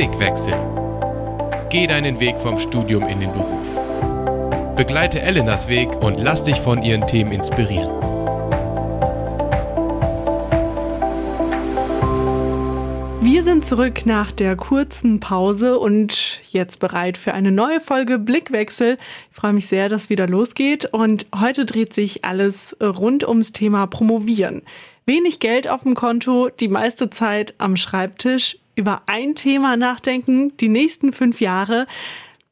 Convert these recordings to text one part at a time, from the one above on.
Blickwechsel. Geh deinen Weg vom Studium in den Beruf. Begleite Elenas Weg und lass dich von ihren Themen inspirieren. Wir sind zurück nach der kurzen Pause und jetzt bereit für eine neue Folge Blickwechsel. Ich freue mich sehr, dass wieder losgeht und heute dreht sich alles rund ums Thema Promovieren. Wenig Geld auf dem Konto, die meiste Zeit am Schreibtisch, über ein Thema nachdenken, die nächsten fünf Jahre.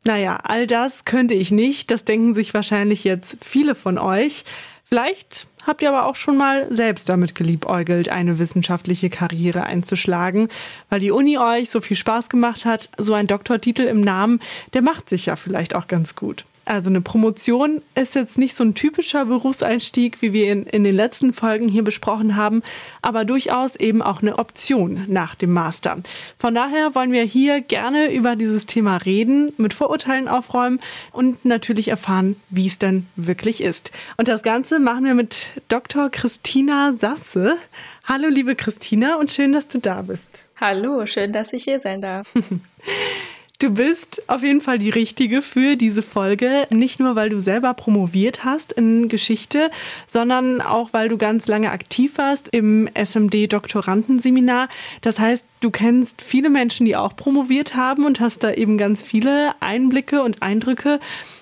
Naja, all das könnte ich nicht. Das denken sich wahrscheinlich jetzt viele von euch. Vielleicht habt ihr aber auch schon mal selbst damit geliebäugelt, eine wissenschaftliche Karriere einzuschlagen, weil die Uni euch so viel Spaß gemacht hat. So ein Doktortitel im Namen, der macht sich ja vielleicht auch ganz gut. Also eine Promotion ist jetzt nicht so ein typischer Berufseinstieg, wie wir in, in den letzten Folgen hier besprochen haben, aber durchaus eben auch eine Option nach dem Master. Von daher wollen wir hier gerne über dieses Thema reden, mit Vorurteilen aufräumen und natürlich erfahren, wie es denn wirklich ist. Und das Ganze machen wir mit Dr. Christina Sasse. Hallo liebe Christina und schön, dass du da bist. Hallo, schön, dass ich hier sein darf. Du bist auf jeden Fall die Richtige für diese Folge. Nicht nur, weil du selber promoviert hast in Geschichte, sondern auch, weil du ganz lange aktiv warst im SMD-Doktorandenseminar. Das heißt, du kennst viele Menschen, die auch promoviert haben und hast da eben ganz viele Einblicke und Eindrücke.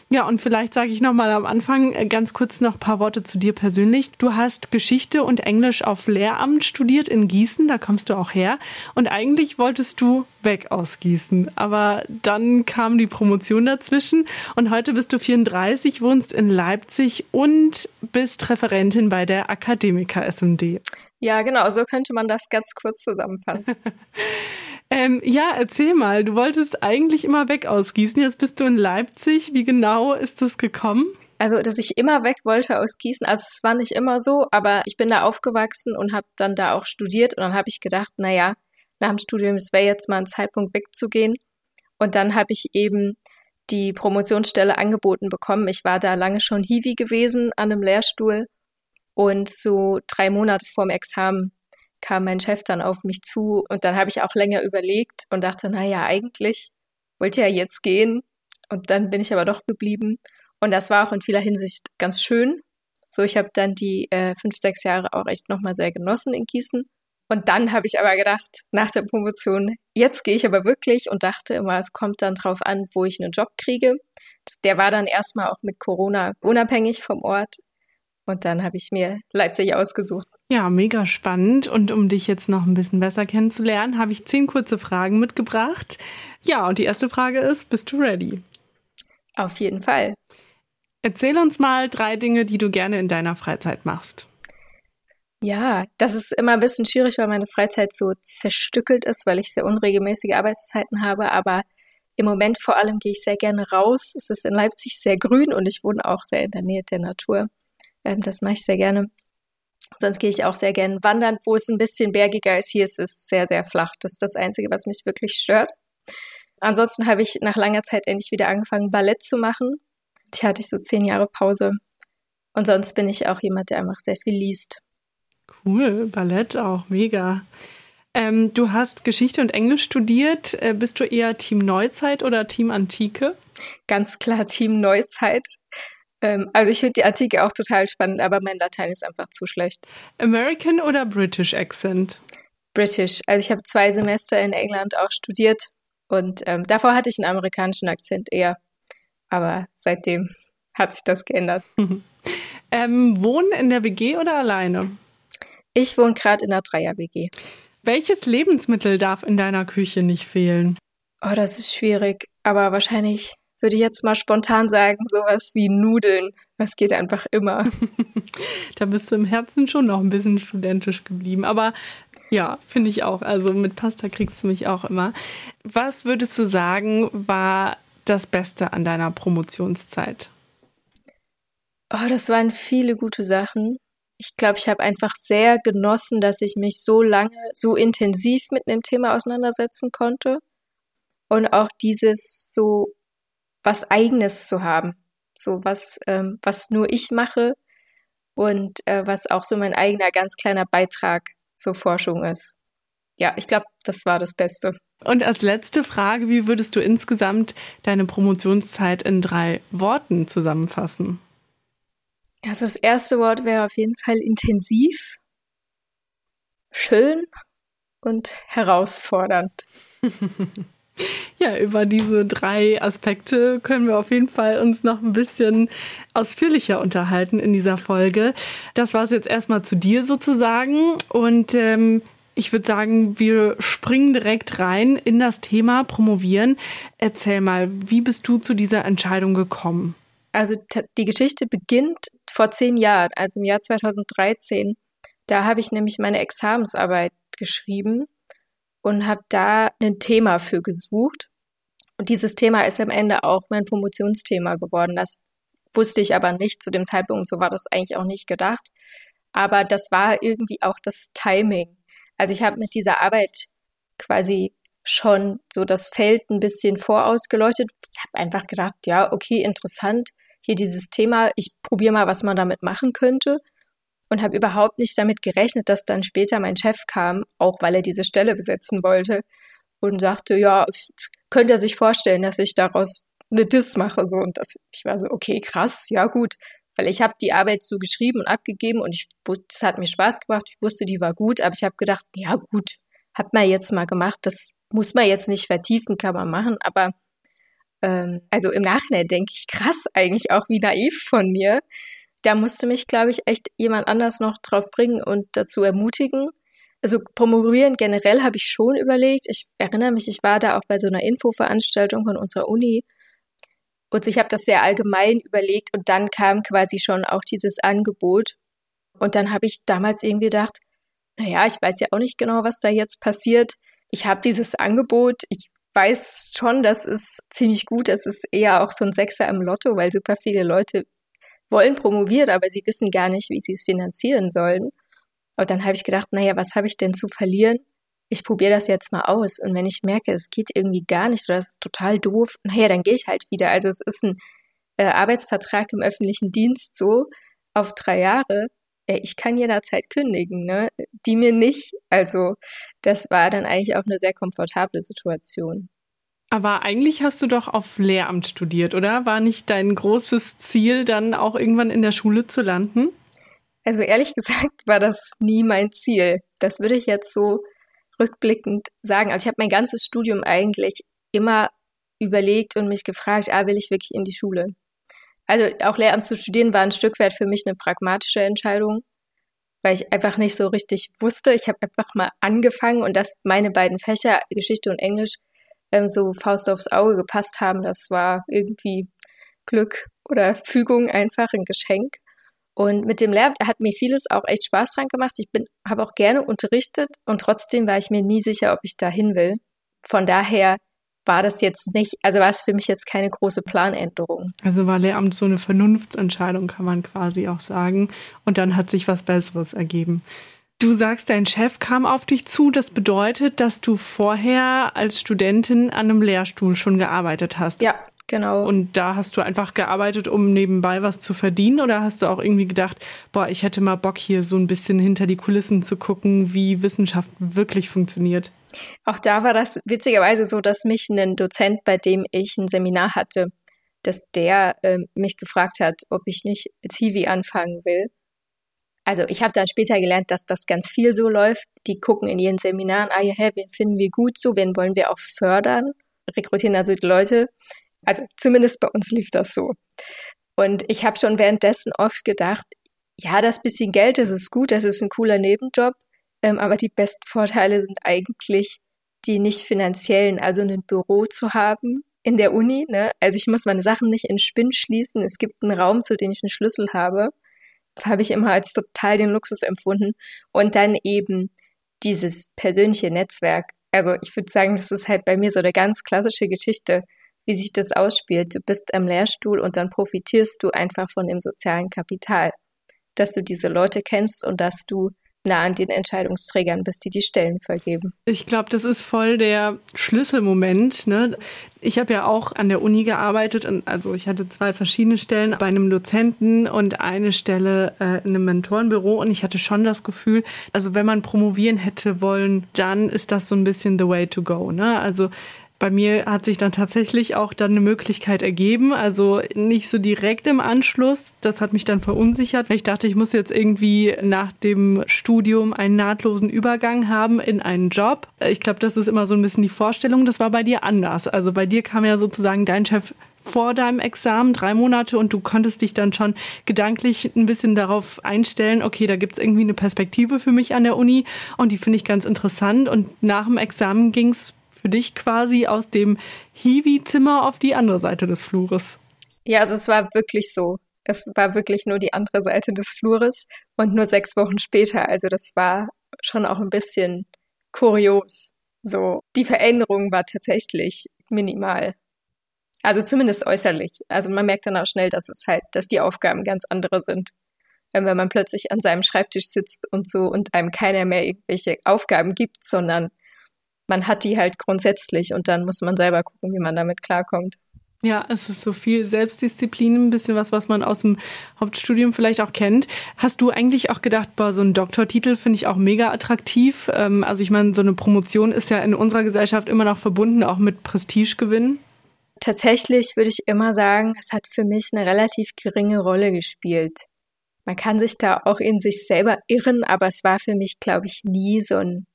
Ja, und vielleicht sage ich noch mal am Anfang äh, ganz kurz noch ein paar Worte zu dir persönlich. Du hast Geschichte und Englisch auf Lehramt studiert in Gießen, da kommst du auch her. Und eigentlich wolltest du weg aus Gießen, aber dann kam die Promotion dazwischen und heute bist du 34, wohnst in Leipzig und bist Referentin bei der Akademiker SMD. Ja, genau, so könnte man das ganz kurz zusammenfassen. Ähm, ja, erzähl mal. Du wolltest eigentlich immer weg aus Gießen. Jetzt bist du in Leipzig. Wie genau ist das gekommen? Also, dass ich immer weg wollte aus Gießen. Also, es war nicht immer so, aber ich bin da aufgewachsen und habe dann da auch studiert. Und dann habe ich gedacht, naja, nach dem Studium, es wäre jetzt mal ein Zeitpunkt wegzugehen. Und dann habe ich eben die Promotionsstelle angeboten bekommen. Ich war da lange schon Hiwi gewesen an einem Lehrstuhl. Und so drei Monate vorm Examen kam mein Chef dann auf mich zu und dann habe ich auch länger überlegt und dachte, naja, eigentlich wollte ja jetzt gehen und dann bin ich aber doch geblieben und das war auch in vieler Hinsicht ganz schön. So, ich habe dann die äh, fünf, sechs Jahre auch echt nochmal sehr genossen in Gießen. Und dann habe ich aber gedacht, nach der Promotion, jetzt gehe ich aber wirklich und dachte immer, es kommt dann drauf an, wo ich einen Job kriege. Der war dann erstmal auch mit Corona unabhängig vom Ort. Und dann habe ich mir Leipzig ausgesucht. Ja, mega spannend. Und um dich jetzt noch ein bisschen besser kennenzulernen, habe ich zehn kurze Fragen mitgebracht. Ja, und die erste Frage ist, bist du ready? Auf jeden Fall. Erzähl uns mal drei Dinge, die du gerne in deiner Freizeit machst. Ja, das ist immer ein bisschen schwierig, weil meine Freizeit so zerstückelt ist, weil ich sehr unregelmäßige Arbeitszeiten habe. Aber im Moment vor allem gehe ich sehr gerne raus. Es ist in Leipzig sehr grün und ich wohne auch sehr in der Nähe der Natur. Ähm, das mache ich sehr gerne. Sonst gehe ich auch sehr gerne wandern, wo es ein bisschen bergiger ist. Hier ist es sehr, sehr flach. Das ist das Einzige, was mich wirklich stört. Ansonsten habe ich nach langer Zeit endlich wieder angefangen, Ballett zu machen. Die hatte ich so zehn Jahre Pause. Und sonst bin ich auch jemand, der einfach sehr viel liest. Cool, Ballett auch, mega. Ähm, du hast Geschichte und Englisch studiert. Äh, bist du eher Team Neuzeit oder Team Antike? Ganz klar Team Neuzeit. Ähm, also ich finde die Antike auch total spannend, aber mein Latein ist einfach zu schlecht. American oder British Accent? British. Also ich habe zwei Semester in England auch studiert und ähm, davor hatte ich einen amerikanischen Akzent eher. Aber seitdem hat sich das geändert. ähm, wohnen in der WG oder alleine? Ich wohne gerade in einer Dreier-WG. Welches Lebensmittel darf in deiner Küche nicht fehlen? Oh, das ist schwierig, aber wahrscheinlich würde jetzt mal spontan sagen, sowas wie Nudeln. Das geht einfach immer. da bist du im Herzen schon noch ein bisschen studentisch geblieben. Aber ja, finde ich auch. Also mit Pasta kriegst du mich auch immer. Was würdest du sagen, war das Beste an deiner Promotionszeit? Oh, das waren viele gute Sachen. Ich glaube, ich habe einfach sehr genossen, dass ich mich so lange, so intensiv mit einem Thema auseinandersetzen konnte. Und auch dieses so was Eigenes zu haben. So was, ähm, was nur ich mache und äh, was auch so mein eigener ganz kleiner Beitrag zur Forschung ist. Ja, ich glaube, das war das Beste. Und als letzte Frage, wie würdest du insgesamt deine Promotionszeit in drei Worten zusammenfassen? Also das erste Wort wäre auf jeden Fall intensiv, schön und herausfordernd. Ja, über diese drei Aspekte können wir auf jeden Fall uns noch ein bisschen ausführlicher unterhalten in dieser Folge. Das war es jetzt erstmal zu dir sozusagen. Und ähm, ich würde sagen, wir springen direkt rein in das Thema Promovieren. Erzähl mal, wie bist du zu dieser Entscheidung gekommen? Also die Geschichte beginnt vor zehn Jahren, also im Jahr 2013. Da habe ich nämlich meine Examensarbeit geschrieben und habe da ein Thema für gesucht. Und dieses Thema ist am Ende auch mein Promotionsthema geworden. Das wusste ich aber nicht zu dem Zeitpunkt, so war das eigentlich auch nicht gedacht. Aber das war irgendwie auch das Timing. Also ich habe mit dieser Arbeit quasi schon so das Feld ein bisschen vorausgeleuchtet. Ich habe einfach gedacht, ja, okay, interessant, hier dieses Thema, ich probiere mal, was man damit machen könnte und habe überhaupt nicht damit gerechnet, dass dann später mein Chef kam, auch weil er diese Stelle besetzen wollte und sagte, ja, könnte er sich vorstellen, dass ich daraus eine Diss mache so. Und das ich war so okay, krass, ja gut, weil ich habe die Arbeit so geschrieben und abgegeben und ich das hat mir Spaß gemacht, ich wusste, die war gut, aber ich habe gedacht, ja gut, hat man jetzt mal gemacht, das muss man jetzt nicht vertiefen, kann man machen, aber ähm, also im Nachhinein denke ich krass eigentlich auch wie naiv von mir, da musste mich, glaube ich, echt jemand anders noch drauf bringen und dazu ermutigen. Also promovieren generell habe ich schon überlegt. Ich erinnere mich, ich war da auch bei so einer Infoveranstaltung von unserer Uni. Und ich habe das sehr allgemein überlegt und dann kam quasi schon auch dieses Angebot. Und dann habe ich damals irgendwie gedacht, naja, ich weiß ja auch nicht genau, was da jetzt passiert. Ich habe dieses Angebot. Ich weiß schon, das ist ziemlich gut. Es ist eher auch so ein Sechser im Lotto, weil super viele Leute wollen promovieren, aber sie wissen gar nicht, wie sie es finanzieren sollen. Und dann habe ich gedacht, naja, was habe ich denn zu verlieren? Ich probiere das jetzt mal aus. Und wenn ich merke, es geht irgendwie gar nicht oder das ist total doof, naja, dann gehe ich halt wieder. Also es ist ein äh, Arbeitsvertrag im öffentlichen Dienst so auf drei Jahre. Äh, ich kann jederzeit kündigen, ne? Die mir nicht. Also das war dann eigentlich auch eine sehr komfortable Situation. Aber eigentlich hast du doch auf Lehramt studiert, oder? War nicht dein großes Ziel, dann auch irgendwann in der Schule zu landen? Also ehrlich gesagt war das nie mein Ziel. Das würde ich jetzt so rückblickend sagen. Also ich habe mein ganzes Studium eigentlich immer überlegt und mich gefragt, ah, will ich wirklich in die Schule? Also auch Lehramt zu studieren war ein Stück weit für mich eine pragmatische Entscheidung, weil ich einfach nicht so richtig wusste. Ich habe einfach mal angefangen und dass meine beiden Fächer, Geschichte und Englisch, ähm, so Faust aufs Auge gepasst haben. Das war irgendwie Glück oder Fügung einfach ein Geschenk. Und mit dem Lehramt hat mir vieles auch echt Spaß dran gemacht. Ich bin, habe auch gerne unterrichtet und trotzdem war ich mir nie sicher, ob ich da hin will. Von daher war das jetzt nicht, also war es für mich jetzt keine große Planänderung. Also war Lehramt so eine Vernunftsentscheidung, kann man quasi auch sagen. Und dann hat sich was Besseres ergeben. Du sagst, dein Chef kam auf dich zu. Das bedeutet, dass du vorher als Studentin an einem Lehrstuhl schon gearbeitet hast. Ja, genau. Und da hast du einfach gearbeitet, um nebenbei was zu verdienen? Oder hast du auch irgendwie gedacht, boah, ich hätte mal Bock, hier so ein bisschen hinter die Kulissen zu gucken, wie Wissenschaft wirklich funktioniert? Auch da war das witzigerweise so, dass mich ein Dozent, bei dem ich ein Seminar hatte, dass der äh, mich gefragt hat, ob ich nicht als Hiwi anfangen will. Also ich habe dann später gelernt, dass das ganz viel so läuft. Die gucken in ihren Seminaren, ah ja, wen finden wir gut so, wen wollen wir auch fördern, rekrutieren also die Leute. Also zumindest bei uns lief das so. Und ich habe schon währenddessen oft gedacht, ja, das bisschen Geld, das ist gut, das ist ein cooler Nebenjob, ähm, aber die besten Vorteile sind eigentlich die nicht finanziellen, also ein Büro zu haben in der Uni. Ne? Also ich muss meine Sachen nicht in Spinn schließen. Es gibt einen Raum, zu dem ich einen Schlüssel habe habe ich immer als total den Luxus empfunden. Und dann eben dieses persönliche Netzwerk. Also ich würde sagen, das ist halt bei mir so eine ganz klassische Geschichte, wie sich das ausspielt. Du bist am Lehrstuhl und dann profitierst du einfach von dem sozialen Kapital. Dass du diese Leute kennst und dass du nah an den Entscheidungsträgern, bis die die Stellen vergeben. Ich glaube, das ist voll der Schlüsselmoment. Ne? Ich habe ja auch an der Uni gearbeitet, und also ich hatte zwei verschiedene Stellen bei einem Dozenten und eine Stelle äh, in einem Mentorenbüro und ich hatte schon das Gefühl, also wenn man promovieren hätte wollen, dann ist das so ein bisschen the way to go. Ne? Also bei mir hat sich dann tatsächlich auch dann eine Möglichkeit ergeben, also nicht so direkt im Anschluss. Das hat mich dann verunsichert, weil ich dachte, ich muss jetzt irgendwie nach dem Studium einen nahtlosen Übergang haben in einen Job. Ich glaube, das ist immer so ein bisschen die Vorstellung. Das war bei dir anders. Also bei dir kam ja sozusagen dein Chef vor deinem Examen, drei Monate, und du konntest dich dann schon gedanklich ein bisschen darauf einstellen, okay, da gibt's irgendwie eine Perspektive für mich an der Uni und die finde ich ganz interessant. Und nach dem Examen ging's für dich quasi aus dem Hiwi-Zimmer auf die andere Seite des Flures. Ja, also es war wirklich so. Es war wirklich nur die andere Seite des Flures und nur sechs Wochen später. Also das war schon auch ein bisschen kurios. So, die Veränderung war tatsächlich minimal. Also zumindest äußerlich. Also man merkt dann auch schnell, dass es halt, dass die Aufgaben ganz andere sind. Wenn man plötzlich an seinem Schreibtisch sitzt und so und einem keiner mehr irgendwelche Aufgaben gibt, sondern man hat die halt grundsätzlich und dann muss man selber gucken, wie man damit klarkommt. Ja, es ist so viel Selbstdisziplin, ein bisschen was, was man aus dem Hauptstudium vielleicht auch kennt. Hast du eigentlich auch gedacht, boah, so ein Doktortitel finde ich auch mega attraktiv? Ähm, also ich meine, so eine Promotion ist ja in unserer Gesellschaft immer noch verbunden, auch mit Prestigegewinn. Tatsächlich würde ich immer sagen, es hat für mich eine relativ geringe Rolle gespielt. Man kann sich da auch in sich selber irren, aber es war für mich, glaube ich, nie so ein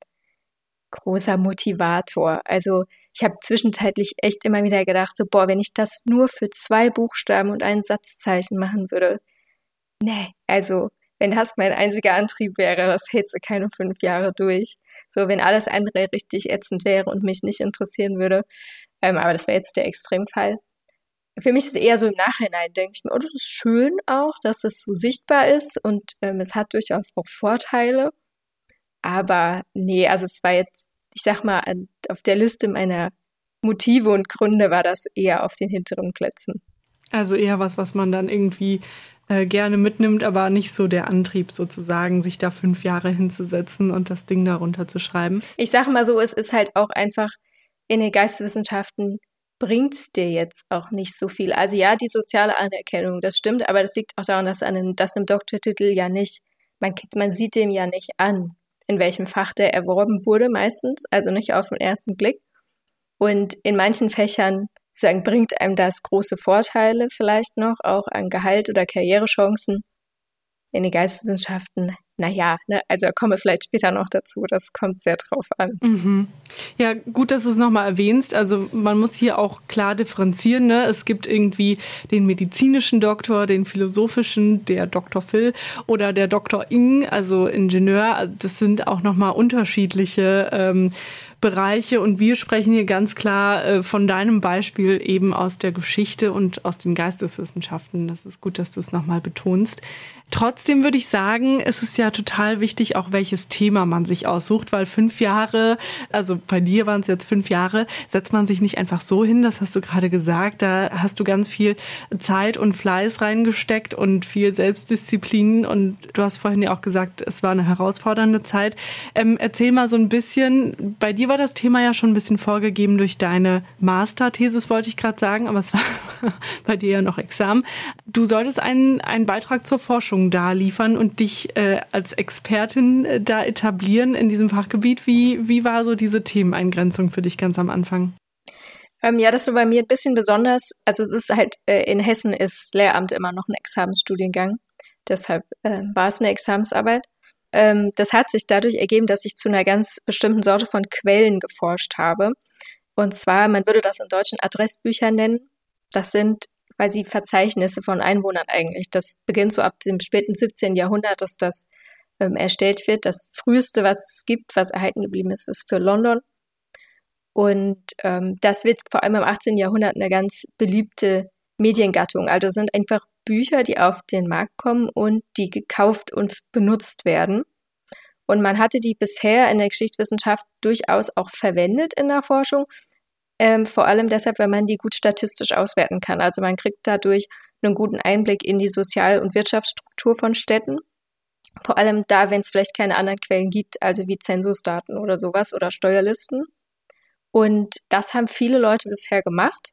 großer Motivator. Also ich habe zwischenzeitlich echt immer wieder gedacht, so, boah, wenn ich das nur für zwei Buchstaben und ein Satzzeichen machen würde. Nee, also wenn das mein einziger Antrieb wäre, das hält sie keine fünf Jahre durch. So, wenn alles andere richtig ätzend wäre und mich nicht interessieren würde. Ähm, aber das wäre jetzt der Extremfall. Für mich ist es eher so im Nachhinein, denke ich mir, oh, das ist schön auch, dass es so sichtbar ist und ähm, es hat durchaus auch Vorteile. Aber nee, also es war jetzt, ich sag mal, auf der Liste meiner Motive und Gründe war das eher auf den hinteren Plätzen. Also eher was, was man dann irgendwie äh, gerne mitnimmt, aber nicht so der Antrieb sozusagen, sich da fünf Jahre hinzusetzen und das Ding darunter zu schreiben. Ich sag mal so, es ist halt auch einfach in den Geisteswissenschaften bringt es dir jetzt auch nicht so viel. Also ja, die soziale Anerkennung, das stimmt, aber das liegt auch daran, dass einem, dass einem Doktortitel ja nicht, man, man sieht dem ja nicht an, in welchem Fach der erworben wurde meistens, also nicht auf den ersten Blick. Und in manchen Fächern sagen, bringt einem das große Vorteile vielleicht noch, auch an Gehalt oder Karrierechancen. In den Geisteswissenschaften naja, ne, also kommen wir vielleicht später noch dazu. Das kommt sehr drauf an. Mhm. Ja, gut, dass du es nochmal erwähnst. Also man muss hier auch klar differenzieren. Ne? Es gibt irgendwie den medizinischen Doktor, den philosophischen, der Dr. Phil oder der Dr. Ing, also Ingenieur. Das sind auch nochmal unterschiedliche ähm, Bereiche und wir sprechen hier ganz klar äh, von deinem Beispiel eben aus der Geschichte und aus den Geisteswissenschaften. Das ist gut, dass du es nochmal betonst. Trotzdem würde ich sagen, es ist ja total wichtig, auch welches Thema man sich aussucht, weil fünf Jahre, also bei dir waren es jetzt fünf Jahre, setzt man sich nicht einfach so hin, das hast du gerade gesagt. Da hast du ganz viel Zeit und Fleiß reingesteckt und viel Selbstdisziplin und du hast vorhin ja auch gesagt, es war eine herausfordernde Zeit. Ähm, erzähl mal so ein bisschen, bei dir war das Thema ja schon ein bisschen vorgegeben durch deine Masterthesis, wollte ich gerade sagen, aber es war bei dir ja noch Examen. Du solltest einen, einen Beitrag zur Forschung da liefern und dich äh, als Expertin äh, da etablieren in diesem Fachgebiet. Wie, wie war so diese Themeneingrenzung für dich ganz am Anfang? Ähm, ja, das ist bei mir ein bisschen besonders. Also es ist halt, äh, in Hessen ist Lehramt immer noch ein Examensstudiengang. Deshalb äh, war es eine Examensarbeit. Ähm, das hat sich dadurch ergeben, dass ich zu einer ganz bestimmten Sorte von Quellen geforscht habe. Und zwar, man würde das in deutschen Adressbücher nennen. Das sind quasi Verzeichnisse von Einwohnern eigentlich. Das beginnt so ab dem späten 17. Jahrhundert, dass das ähm, erstellt wird. Das früheste, was es gibt, was erhalten geblieben ist, ist für London. Und ähm, das wird vor allem im 18. Jahrhundert eine ganz beliebte Mediengattung. Also sind einfach Bücher, die auf den Markt kommen und die gekauft und benutzt werden. Und man hatte die bisher in der Geschichtswissenschaft durchaus auch verwendet in der Forschung, ähm, vor allem deshalb, weil man die gut statistisch auswerten kann. Also man kriegt dadurch einen guten Einblick in die Sozial- und Wirtschaftsstruktur von Städten. Vor allem da, wenn es vielleicht keine anderen Quellen gibt, also wie Zensusdaten oder sowas oder Steuerlisten. Und das haben viele Leute bisher gemacht.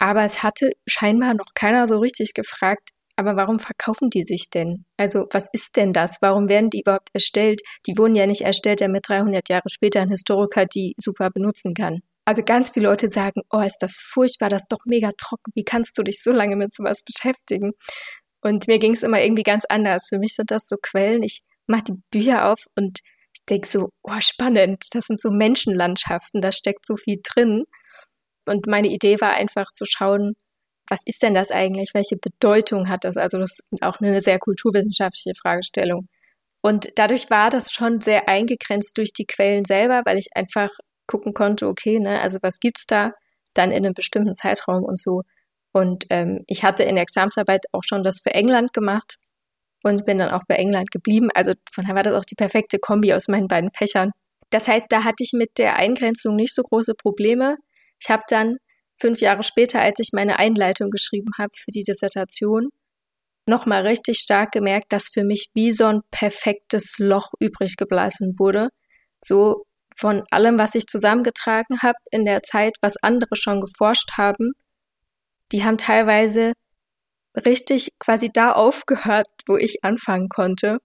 Aber es hatte scheinbar noch keiner so richtig gefragt, aber warum verkaufen die sich denn? Also was ist denn das? Warum werden die überhaupt erstellt? Die wurden ja nicht erstellt, damit 300 Jahre später ein Historiker die super benutzen kann. Also ganz viele Leute sagen, oh, ist das furchtbar, das ist doch mega trocken. Wie kannst du dich so lange mit sowas beschäftigen? Und mir ging es immer irgendwie ganz anders. Für mich sind das so Quellen. Ich mache die Bücher auf und ich denke so, oh, spannend. Das sind so Menschenlandschaften, da steckt so viel drin. Und meine Idee war einfach zu schauen, was ist denn das eigentlich? Welche Bedeutung hat das? Also das ist auch eine sehr kulturwissenschaftliche Fragestellung. Und dadurch war das schon sehr eingegrenzt durch die Quellen selber, weil ich einfach gucken konnte, okay, ne, also was gibt's da dann in einem bestimmten Zeitraum und so. Und ähm, ich hatte in der Examsarbeit auch schon das für England gemacht und bin dann auch bei England geblieben. Also von daher war das auch die perfekte Kombi aus meinen beiden Fächern. Das heißt, da hatte ich mit der Eingrenzung nicht so große Probleme. Ich habe dann fünf Jahre später, als ich meine Einleitung geschrieben habe für die Dissertation, nochmal richtig stark gemerkt, dass für mich wie so ein perfektes Loch übrig geblasen wurde. So von allem, was ich zusammengetragen habe in der Zeit, was andere schon geforscht haben, die haben teilweise richtig quasi da aufgehört, wo ich anfangen konnte.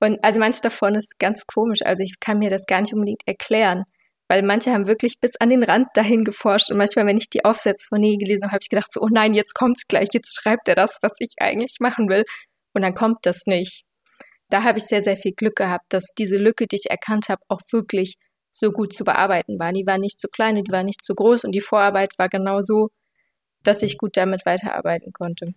Und also manches davon ist ganz komisch. Also ich kann mir das gar nicht unbedingt erklären weil manche haben wirklich bis an den Rand dahin geforscht und manchmal, wenn ich die Aufsätze von Negi gelesen habe, habe ich gedacht so, oh nein, jetzt kommt's gleich, jetzt schreibt er das, was ich eigentlich machen will und dann kommt das nicht. Da habe ich sehr, sehr viel Glück gehabt, dass diese Lücke, die ich erkannt habe, auch wirklich so gut zu bearbeiten war. Die war nicht zu klein und die war nicht zu groß und die Vorarbeit war genau so, dass ich gut damit weiterarbeiten konnte.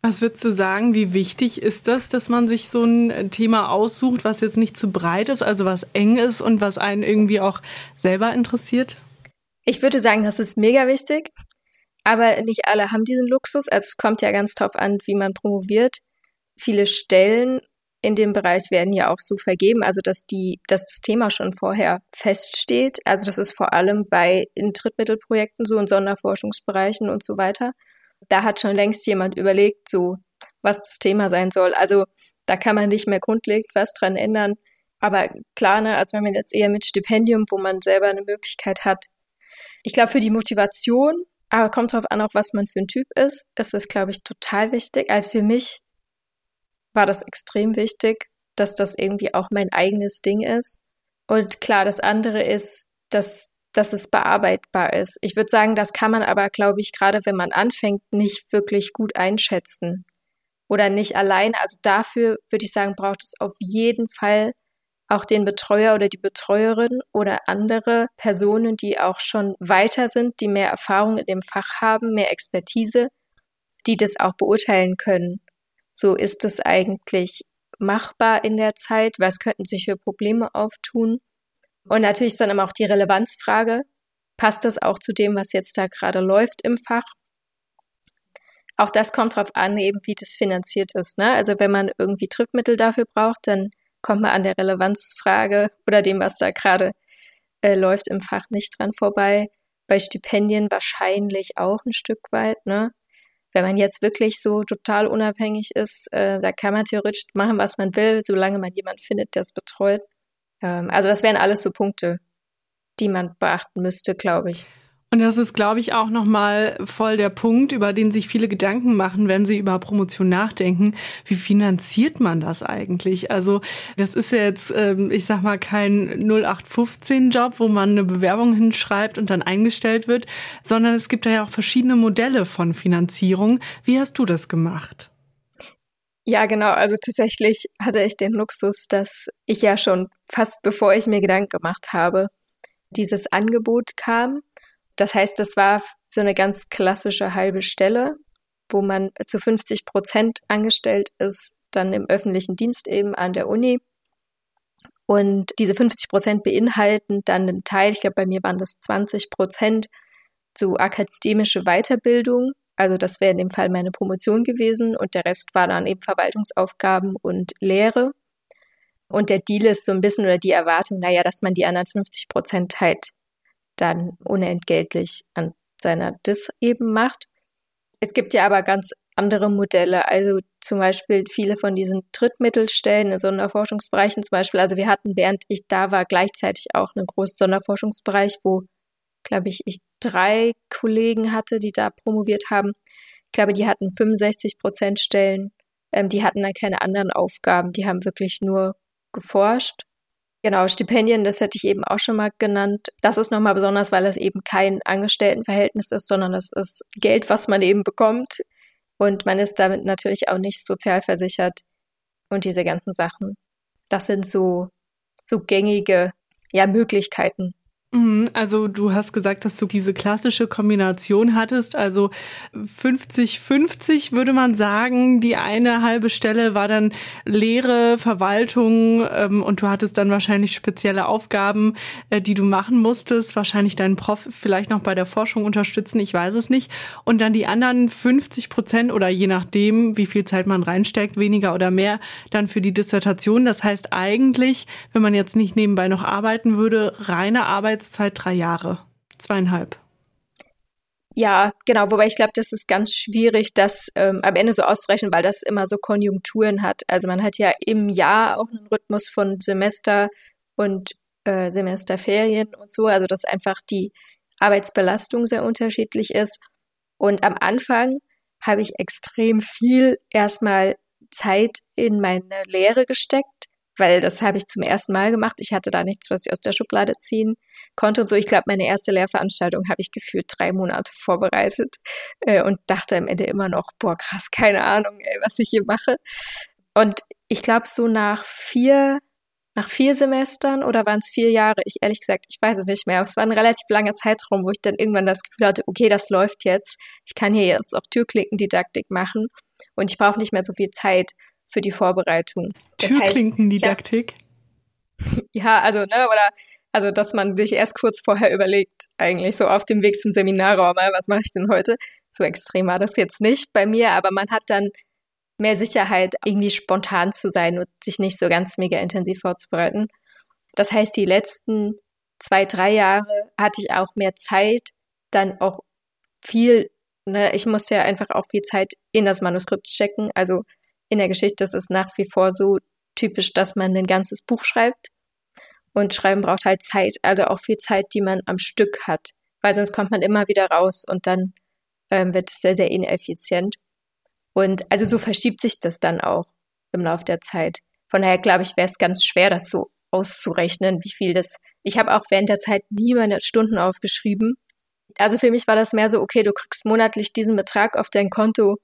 Was würdest du sagen, wie wichtig ist das, dass man sich so ein Thema aussucht, was jetzt nicht zu breit ist, also was eng ist und was einen irgendwie auch selber interessiert? Ich würde sagen, das ist mega wichtig, aber nicht alle haben diesen Luxus. Also es kommt ja ganz drauf an, wie man promoviert. Viele Stellen in dem Bereich werden ja auch so vergeben, also dass die, dass das Thema schon vorher feststeht. Also das ist vor allem bei in Drittmittelprojekten so in Sonderforschungsbereichen und so weiter da hat schon längst jemand überlegt, so was das Thema sein soll. Also da kann man nicht mehr grundlegend was dran ändern. Aber klar, ne, also wenn man jetzt eher mit Stipendium, wo man selber eine Möglichkeit hat. Ich glaube, für die Motivation, aber kommt drauf an, auch was man für ein Typ ist, ist das, glaube ich, total wichtig. Also für mich war das extrem wichtig, dass das irgendwie auch mein eigenes Ding ist. Und klar, das andere ist, dass dass es bearbeitbar ist. Ich würde sagen, das kann man aber, glaube ich, gerade wenn man anfängt, nicht wirklich gut einschätzen. Oder nicht allein. Also dafür würde ich sagen, braucht es auf jeden Fall auch den Betreuer oder die Betreuerin oder andere Personen, die auch schon weiter sind, die mehr Erfahrung in dem Fach haben, mehr Expertise, die das auch beurteilen können. So ist es eigentlich machbar in der Zeit? Was könnten sich für Probleme auftun? Und natürlich ist dann immer auch die Relevanzfrage, passt das auch zu dem, was jetzt da gerade läuft im Fach? Auch das kommt darauf an, eben wie das finanziert ist. Ne? Also wenn man irgendwie Drittmittel dafür braucht, dann kommt man an der Relevanzfrage oder dem, was da gerade äh, läuft im Fach nicht dran vorbei. Bei Stipendien wahrscheinlich auch ein Stück weit. Ne? Wenn man jetzt wirklich so total unabhängig ist, äh, da kann man theoretisch machen, was man will, solange man jemanden findet, der es betreut. Ähm, also das wären alles so Punkte, die man beachten müsste, glaube ich. Und das ist, glaube ich, auch nochmal voll der Punkt, über den sich viele Gedanken machen, wenn sie über Promotion nachdenken. Wie finanziert man das eigentlich? Also das ist jetzt, ähm, ich sag mal, kein 0815-Job, wo man eine Bewerbung hinschreibt und dann eingestellt wird, sondern es gibt ja auch verschiedene Modelle von Finanzierung. Wie hast du das gemacht? Ja, genau. Also tatsächlich hatte ich den Luxus, dass ich ja schon fast bevor ich mir Gedanken gemacht habe, dieses Angebot kam. Das heißt, das war so eine ganz klassische halbe Stelle, wo man zu 50 Prozent angestellt ist, dann im öffentlichen Dienst eben an der Uni. Und diese 50 Prozent beinhalten dann einen Teil, ich glaube, bei mir waren das 20 Prozent, so akademische Weiterbildung also das wäre in dem Fall meine Promotion gewesen und der Rest war dann eben Verwaltungsaufgaben und Lehre. Und der Deal ist so ein bisschen oder die Erwartung, naja, dass man die anderen 50 Prozent halt dann unentgeltlich an seiner Dis eben macht. Es gibt ja aber ganz andere Modelle. Also zum Beispiel viele von diesen Drittmittelstellen in Sonderforschungsbereichen zum Beispiel. Also wir hatten, während ich da war, gleichzeitig auch einen großen Sonderforschungsbereich, wo, glaube ich, ich drei Kollegen hatte, die da promoviert haben. Ich glaube, die hatten 65 Prozent Stellen. Ähm, die hatten dann keine anderen Aufgaben. Die haben wirklich nur geforscht. Genau, Stipendien, das hätte ich eben auch schon mal genannt. Das ist nochmal besonders, weil es eben kein Angestelltenverhältnis ist, sondern es ist Geld, was man eben bekommt. Und man ist damit natürlich auch nicht sozialversichert und diese ganzen Sachen. Das sind so, so gängige ja, Möglichkeiten, also du hast gesagt, dass du diese klassische Kombination hattest, also 50-50 würde man sagen. Die eine halbe Stelle war dann Lehre, Verwaltung ähm, und du hattest dann wahrscheinlich spezielle Aufgaben, äh, die du machen musstest, wahrscheinlich deinen Prof vielleicht noch bei der Forschung unterstützen, ich weiß es nicht. Und dann die anderen 50 Prozent oder je nachdem, wie viel Zeit man reinsteckt, weniger oder mehr, dann für die Dissertation. Das heißt eigentlich, wenn man jetzt nicht nebenbei noch arbeiten würde, reine Arbeit Arbeitszeit drei Jahre, zweieinhalb. Ja, genau, wobei ich glaube, das ist ganz schwierig, das ähm, am Ende so auszurechnen, weil das immer so Konjunkturen hat. Also man hat ja im Jahr auch einen Rhythmus von Semester und äh, Semesterferien und so, also dass einfach die Arbeitsbelastung sehr unterschiedlich ist. Und am Anfang habe ich extrem viel erstmal Zeit in meine Lehre gesteckt weil das habe ich zum ersten Mal gemacht. Ich hatte da nichts, was ich aus der Schublade ziehen konnte und so. Ich glaube, meine erste Lehrveranstaltung habe ich gefühlt drei Monate vorbereitet äh, und dachte am Ende immer noch, boah, krass, keine Ahnung, ey, was ich hier mache. Und ich glaube, so nach vier, nach vier Semestern oder waren es vier Jahre, ich ehrlich gesagt, ich weiß es nicht mehr, es war ein relativ langer Zeitraum, wo ich dann irgendwann das Gefühl hatte, okay, das läuft jetzt. Ich kann hier jetzt auch Türklinkendidaktik machen und ich brauche nicht mehr so viel Zeit für die Vorbereitung. Türklinkendidaktik? Ja, ja, also, ne, oder, also, dass man sich erst kurz vorher überlegt, eigentlich so auf dem Weg zum Seminarraum, äh, was mache ich denn heute? So extrem war das jetzt nicht bei mir, aber man hat dann mehr Sicherheit, irgendwie spontan zu sein und sich nicht so ganz mega intensiv vorzubereiten. Das heißt, die letzten zwei, drei Jahre hatte ich auch mehr Zeit, dann auch viel, ne, ich musste ja einfach auch viel Zeit in das Manuskript checken, also in der Geschichte ist es nach wie vor so typisch, dass man ein ganzes Buch schreibt. Und Schreiben braucht halt Zeit, also auch viel Zeit, die man am Stück hat. Weil sonst kommt man immer wieder raus und dann ähm, wird es sehr, sehr ineffizient. Und also so verschiebt sich das dann auch im Laufe der Zeit. Von daher glaube ich, wäre es ganz schwer, das so auszurechnen, wie viel das. Ich habe auch während der Zeit nie meine Stunden aufgeschrieben. Also für mich war das mehr so, okay, du kriegst monatlich diesen Betrag auf dein Konto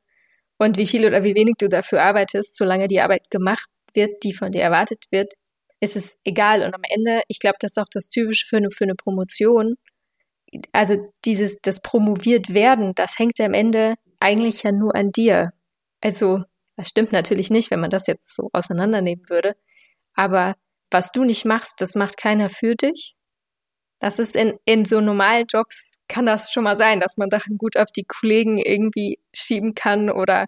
und wie viel oder wie wenig du dafür arbeitest, solange die Arbeit gemacht wird, die von dir erwartet wird, ist es egal. Und am Ende, ich glaube, das ist auch das Typische für eine, für eine Promotion. Also dieses, das promoviert werden, das hängt ja am Ende eigentlich ja nur an dir. Also, das stimmt natürlich nicht, wenn man das jetzt so auseinandernehmen würde. Aber was du nicht machst, das macht keiner für dich. Das ist in, in so normalen Jobs kann das schon mal sein, dass man Sachen gut auf die Kollegen irgendwie schieben kann oder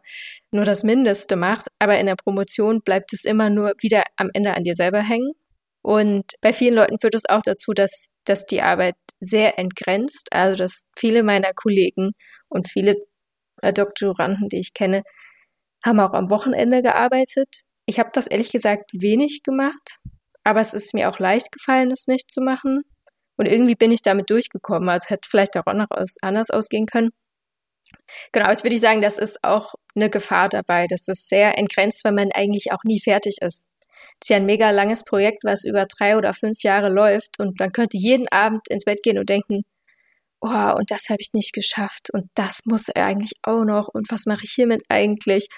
nur das Mindeste macht. Aber in der Promotion bleibt es immer nur wieder am Ende an dir selber hängen. Und bei vielen Leuten führt es auch dazu, dass, dass die Arbeit sehr entgrenzt. Also, dass viele meiner Kollegen und viele äh, Doktoranden, die ich kenne, haben auch am Wochenende gearbeitet. Ich habe das ehrlich gesagt wenig gemacht, aber es ist mir auch leicht gefallen, es nicht zu machen. Und irgendwie bin ich damit durchgekommen. Also hätte vielleicht auch noch aus, anders ausgehen können. Genau, jetzt würde ich sagen, das ist auch eine Gefahr dabei. Das ist sehr entgrenzt, weil man eigentlich auch nie fertig ist. Das ist ja ein mega langes Projekt, was über drei oder fünf Jahre läuft und man könnte jeden Abend ins Bett gehen und denken, oh, und das habe ich nicht geschafft und das muss er eigentlich auch noch und was mache ich hiermit eigentlich?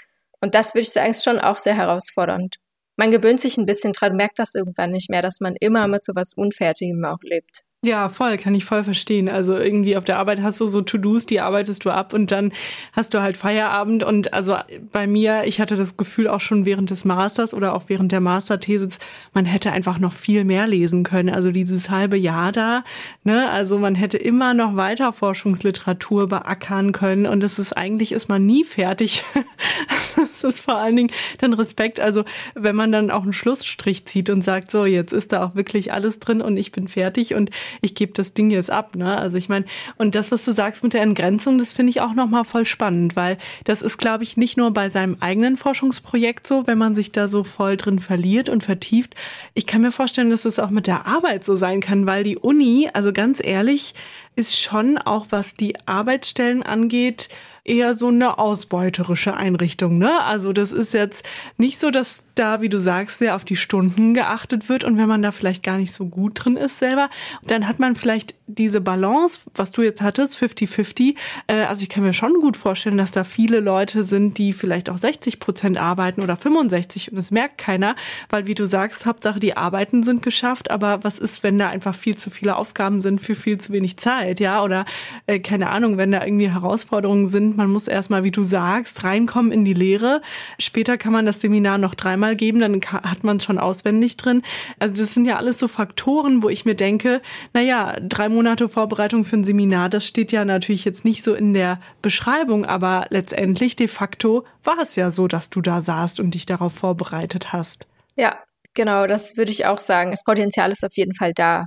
Und das würde ich sagen, ist schon auch sehr herausfordernd. Man gewöhnt sich ein bisschen dran, merkt das irgendwann nicht mehr, dass man immer mit so was Unfertigem auch lebt. Ja, voll, kann ich voll verstehen. Also irgendwie auf der Arbeit hast du so To-Dos, die arbeitest du ab und dann hast du halt Feierabend und also bei mir, ich hatte das Gefühl auch schon während des Masters oder auch während der Masterthesis, man hätte einfach noch viel mehr lesen können. Also dieses halbe Jahr da, ne, also man hätte immer noch weiter Forschungsliteratur beackern können und es ist eigentlich ist man nie fertig. das ist vor allen Dingen dann Respekt. Also wenn man dann auch einen Schlussstrich zieht und sagt, so jetzt ist da auch wirklich alles drin und ich bin fertig und ich gebe das Ding jetzt ab. Ne? Also ich meine, und das, was du sagst mit der Entgrenzung, das finde ich auch nochmal voll spannend, weil das ist, glaube ich, nicht nur bei seinem eigenen Forschungsprojekt so, wenn man sich da so voll drin verliert und vertieft. Ich kann mir vorstellen, dass es auch mit der Arbeit so sein kann, weil die Uni, also ganz ehrlich, ist schon auch was die Arbeitsstellen angeht, eher so eine ausbeuterische Einrichtung. Ne? Also das ist jetzt nicht so, dass da, wie du sagst, sehr auf die Stunden geachtet wird und wenn man da vielleicht gar nicht so gut drin ist selber, dann hat man vielleicht diese Balance, was du jetzt hattest, 50-50. Äh, also ich kann mir schon gut vorstellen, dass da viele Leute sind, die vielleicht auch 60 Prozent arbeiten oder 65 und es merkt keiner, weil wie du sagst, Hauptsache die Arbeiten sind geschafft, aber was ist, wenn da einfach viel zu viele Aufgaben sind für viel zu wenig Zeit, ja? Oder äh, keine Ahnung, wenn da irgendwie Herausforderungen sind, man muss erstmal, wie du sagst, reinkommen in die Lehre. Später kann man das Seminar noch dreimal geben, dann hat man schon auswendig drin. Also das sind ja alles so Faktoren, wo ich mir denke, naja, drei Monate Vorbereitung für ein Seminar, das steht ja natürlich jetzt nicht so in der Beschreibung, aber letztendlich de facto war es ja so, dass du da saßt und dich darauf vorbereitet hast. Ja, genau, das würde ich auch sagen. Das Potenzial ist auf jeden Fall da.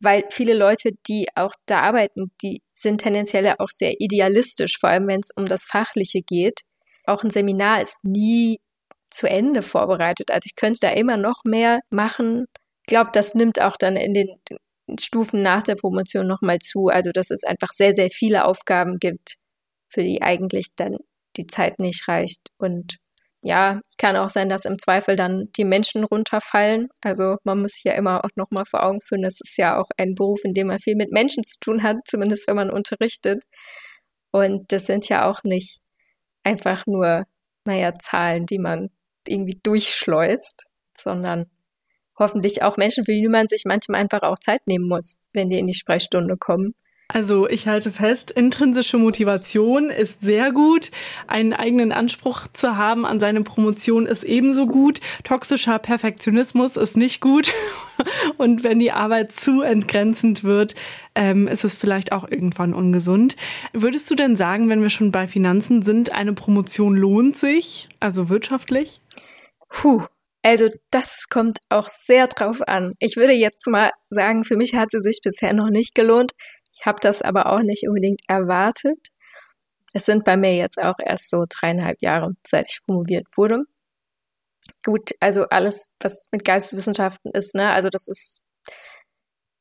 Weil viele Leute, die auch da arbeiten, die sind tendenziell auch sehr idealistisch, vor allem wenn es um das Fachliche geht. Auch ein Seminar ist nie zu Ende vorbereitet. Also ich könnte da immer noch mehr machen. Ich glaube, das nimmt auch dann in den Stufen nach der Promotion nochmal zu. Also dass es einfach sehr, sehr viele Aufgaben gibt, für die eigentlich dann die Zeit nicht reicht. Und ja, es kann auch sein, dass im Zweifel dann die Menschen runterfallen. Also man muss ja immer auch nochmal vor Augen führen, das ist ja auch ein Beruf, in dem man viel mit Menschen zu tun hat, zumindest wenn man unterrichtet. Und das sind ja auch nicht einfach nur, naja, Zahlen, die man irgendwie durchschleust, sondern hoffentlich auch Menschen, für die man sich manchmal einfach auch Zeit nehmen muss, wenn die in die Sprechstunde kommen. Also ich halte fest, intrinsische Motivation ist sehr gut. Einen eigenen Anspruch zu haben an seine Promotion ist ebenso gut. Toxischer Perfektionismus ist nicht gut. Und wenn die Arbeit zu entgrenzend wird, ähm, ist es vielleicht auch irgendwann ungesund. Würdest du denn sagen, wenn wir schon bei Finanzen sind, eine Promotion lohnt sich, also wirtschaftlich? Puh, also das kommt auch sehr drauf an. Ich würde jetzt mal sagen, für mich hat sie sich bisher noch nicht gelohnt. Ich habe das aber auch nicht unbedingt erwartet. Es sind bei mir jetzt auch erst so dreieinhalb Jahre, seit ich promoviert wurde. Gut, also alles, was mit Geisteswissenschaften ist, ne, also das ist,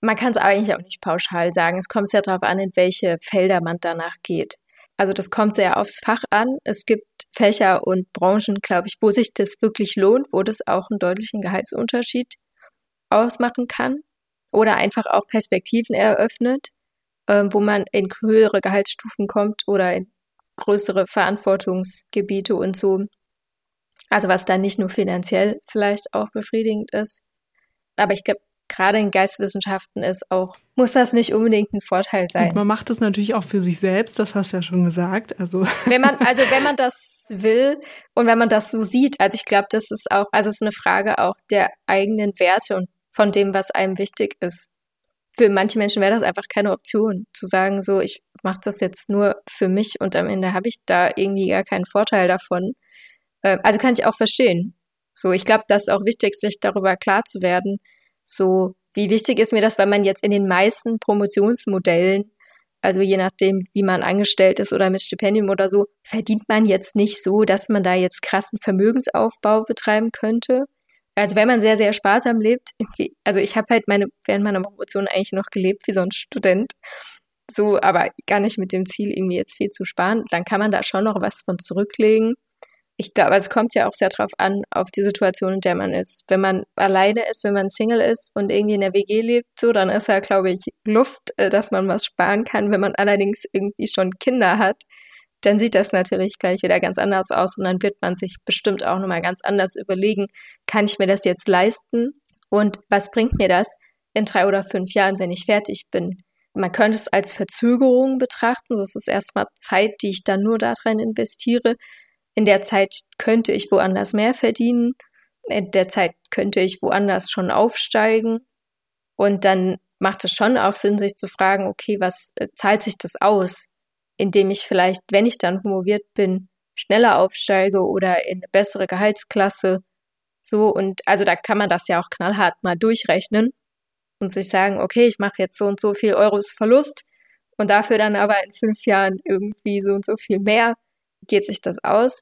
man kann es eigentlich auch nicht pauschal sagen. Es kommt sehr darauf an, in welche Felder man danach geht. Also das kommt sehr aufs Fach an. Es gibt Fächer und Branchen, glaube ich, wo sich das wirklich lohnt, wo das auch einen deutlichen Gehaltsunterschied ausmachen kann oder einfach auch Perspektiven eröffnet, ähm, wo man in höhere Gehaltsstufen kommt oder in größere Verantwortungsgebiete und so. Also was dann nicht nur finanziell vielleicht auch befriedigend ist. Aber ich glaube, gerade in Geistwissenschaften ist auch, muss das nicht unbedingt ein Vorteil sein. Und man macht das natürlich auch für sich selbst, das hast du ja schon gesagt. Also. Wenn man, also wenn man das will und wenn man das so sieht, also ich glaube, das ist auch, also es ist eine Frage auch der eigenen Werte und von dem, was einem wichtig ist. Für manche Menschen wäre das einfach keine Option, zu sagen, so, ich mache das jetzt nur für mich und am Ende habe ich da irgendwie gar keinen Vorteil davon. Ähm, also kann ich auch verstehen. So, ich glaube, das ist auch wichtig, sich darüber klar zu werden, so, wie wichtig ist mir das, weil man jetzt in den meisten Promotionsmodellen, also je nachdem, wie man angestellt ist oder mit Stipendium oder so, verdient man jetzt nicht so, dass man da jetzt krassen Vermögensaufbau betreiben könnte. Also wenn man sehr, sehr sparsam lebt, also ich habe halt meine, während meiner Promotion eigentlich noch gelebt wie so ein Student, so, aber gar nicht mit dem Ziel, irgendwie jetzt viel zu sparen, dann kann man da schon noch was von zurücklegen ich glaube, es kommt ja auch sehr drauf an, auf die Situation, in der man ist. Wenn man alleine ist, wenn man Single ist und irgendwie in der WG lebt, so, dann ist ja, glaube ich, Luft, äh, dass man was sparen kann. Wenn man allerdings irgendwie schon Kinder hat, dann sieht das natürlich gleich wieder ganz anders aus und dann wird man sich bestimmt auch nochmal ganz anders überlegen, kann ich mir das jetzt leisten und was bringt mir das in drei oder fünf Jahren, wenn ich fertig bin? Man könnte es als Verzögerung betrachten. Das ist erstmal Zeit, die ich dann nur darin investiere in der Zeit könnte ich woanders mehr verdienen, in der Zeit könnte ich woanders schon aufsteigen. Und dann macht es schon auch Sinn, sich zu fragen, okay, was äh, zahlt sich das aus, indem ich vielleicht, wenn ich dann promoviert bin, schneller aufsteige oder in eine bessere Gehaltsklasse. So, und also da kann man das ja auch knallhart mal durchrechnen und sich sagen, okay, ich mache jetzt so und so viel Euros Verlust und dafür dann aber in fünf Jahren irgendwie so und so viel mehr, geht sich das aus?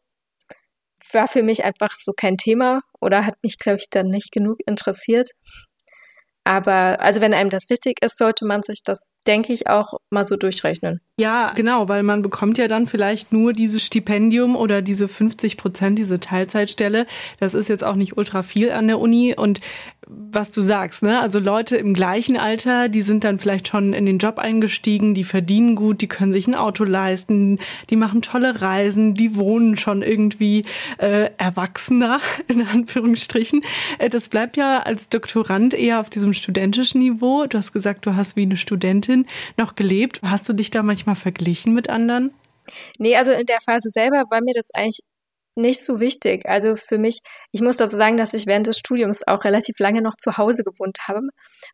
War für mich einfach so kein Thema oder hat mich, glaube ich, dann nicht genug interessiert. Aber also wenn einem das wichtig ist, sollte man sich das, denke ich, auch mal so durchrechnen. Ja, genau, weil man bekommt ja dann vielleicht nur dieses Stipendium oder diese 50 Prozent, diese Teilzeitstelle. Das ist jetzt auch nicht ultra viel an der Uni. Und was du sagst, ne? Also Leute im gleichen Alter, die sind dann vielleicht schon in den Job eingestiegen, die verdienen gut, die können sich ein Auto leisten, die machen tolle Reisen, die wohnen schon irgendwie äh, erwachsener, in Anführungsstrichen. Äh, das bleibt ja als Doktorand eher auf diesem studentischen Niveau. Du hast gesagt, du hast wie eine Studentin noch gelebt. Hast du dich da manchmal verglichen mit anderen? Nee, also in der Phase selber war mir das eigentlich nicht so wichtig. Also für mich, ich muss dazu sagen, dass ich während des Studiums auch relativ lange noch zu Hause gewohnt habe.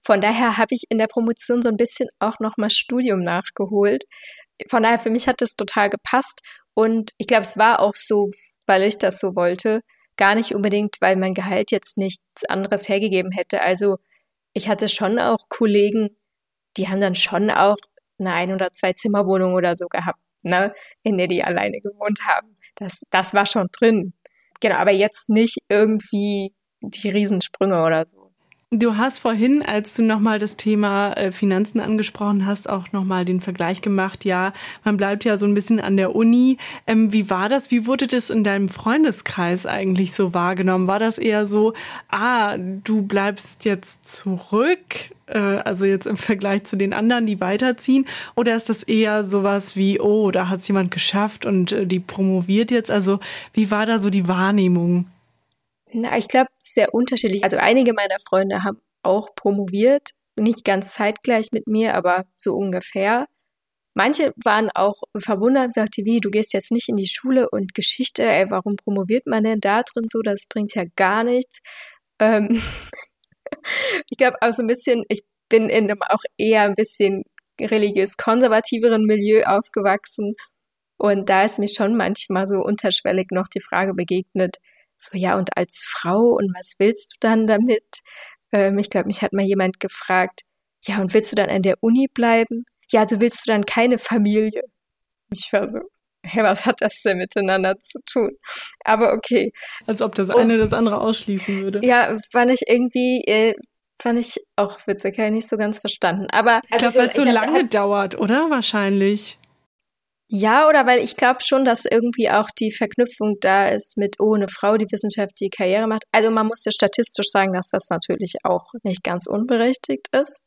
Von daher habe ich in der Promotion so ein bisschen auch nochmal Studium nachgeholt. Von daher für mich hat das total gepasst und ich glaube, es war auch so, weil ich das so wollte, gar nicht unbedingt, weil mein Gehalt jetzt nichts anderes hergegeben hätte. Also ich hatte schon auch Kollegen, die haben dann schon auch eine ein oder zwei Zimmerwohnung oder so gehabt, ne, in der die alleine gewohnt haben. Das, das war schon drin. Genau, aber jetzt nicht irgendwie die Riesensprünge oder so. Du hast vorhin, als du nochmal das Thema äh, Finanzen angesprochen hast, auch nochmal den Vergleich gemacht. Ja, man bleibt ja so ein bisschen an der Uni. Ähm, wie war das? Wie wurde das in deinem Freundeskreis eigentlich so wahrgenommen? War das eher so, ah, du bleibst jetzt zurück, äh, also jetzt im Vergleich zu den anderen, die weiterziehen? Oder ist das eher sowas wie, oh, da hat es jemand geschafft und äh, die promoviert jetzt? Also wie war da so die Wahrnehmung? Na, ich glaube, sehr unterschiedlich. Also einige meiner Freunde haben auch promoviert, nicht ganz zeitgleich mit mir, aber so ungefähr. Manche waren auch verwundert und sagten, wie, du gehst jetzt nicht in die Schule und Geschichte, ey, warum promoviert man denn da drin so? Das bringt ja gar nichts. Ähm ich glaube auch so ein bisschen, ich bin in einem auch eher ein bisschen religiös konservativeren Milieu aufgewachsen. Und da ist mir schon manchmal so unterschwellig noch die Frage begegnet, so, ja, und als Frau, und was willst du dann damit? Ähm, ich glaube, mich hat mal jemand gefragt, ja, und willst du dann an der Uni bleiben? Ja, also willst du dann keine Familie? Ich war so, hä, was hat das denn miteinander zu tun? Aber okay. Als ob das eine und, das andere ausschließen würde. Ja, fand ich irgendwie, äh, fand ich auch witzig, habe ich nicht so ganz verstanden. Aber ich glaube, weil es so lange hab, dauert, oder? Wahrscheinlich. Ja, oder weil ich glaube schon, dass irgendwie auch die Verknüpfung da ist mit, oh, eine Frau, die Wissenschaft, die Karriere macht. Also man muss ja statistisch sagen, dass das natürlich auch nicht ganz unberechtigt ist.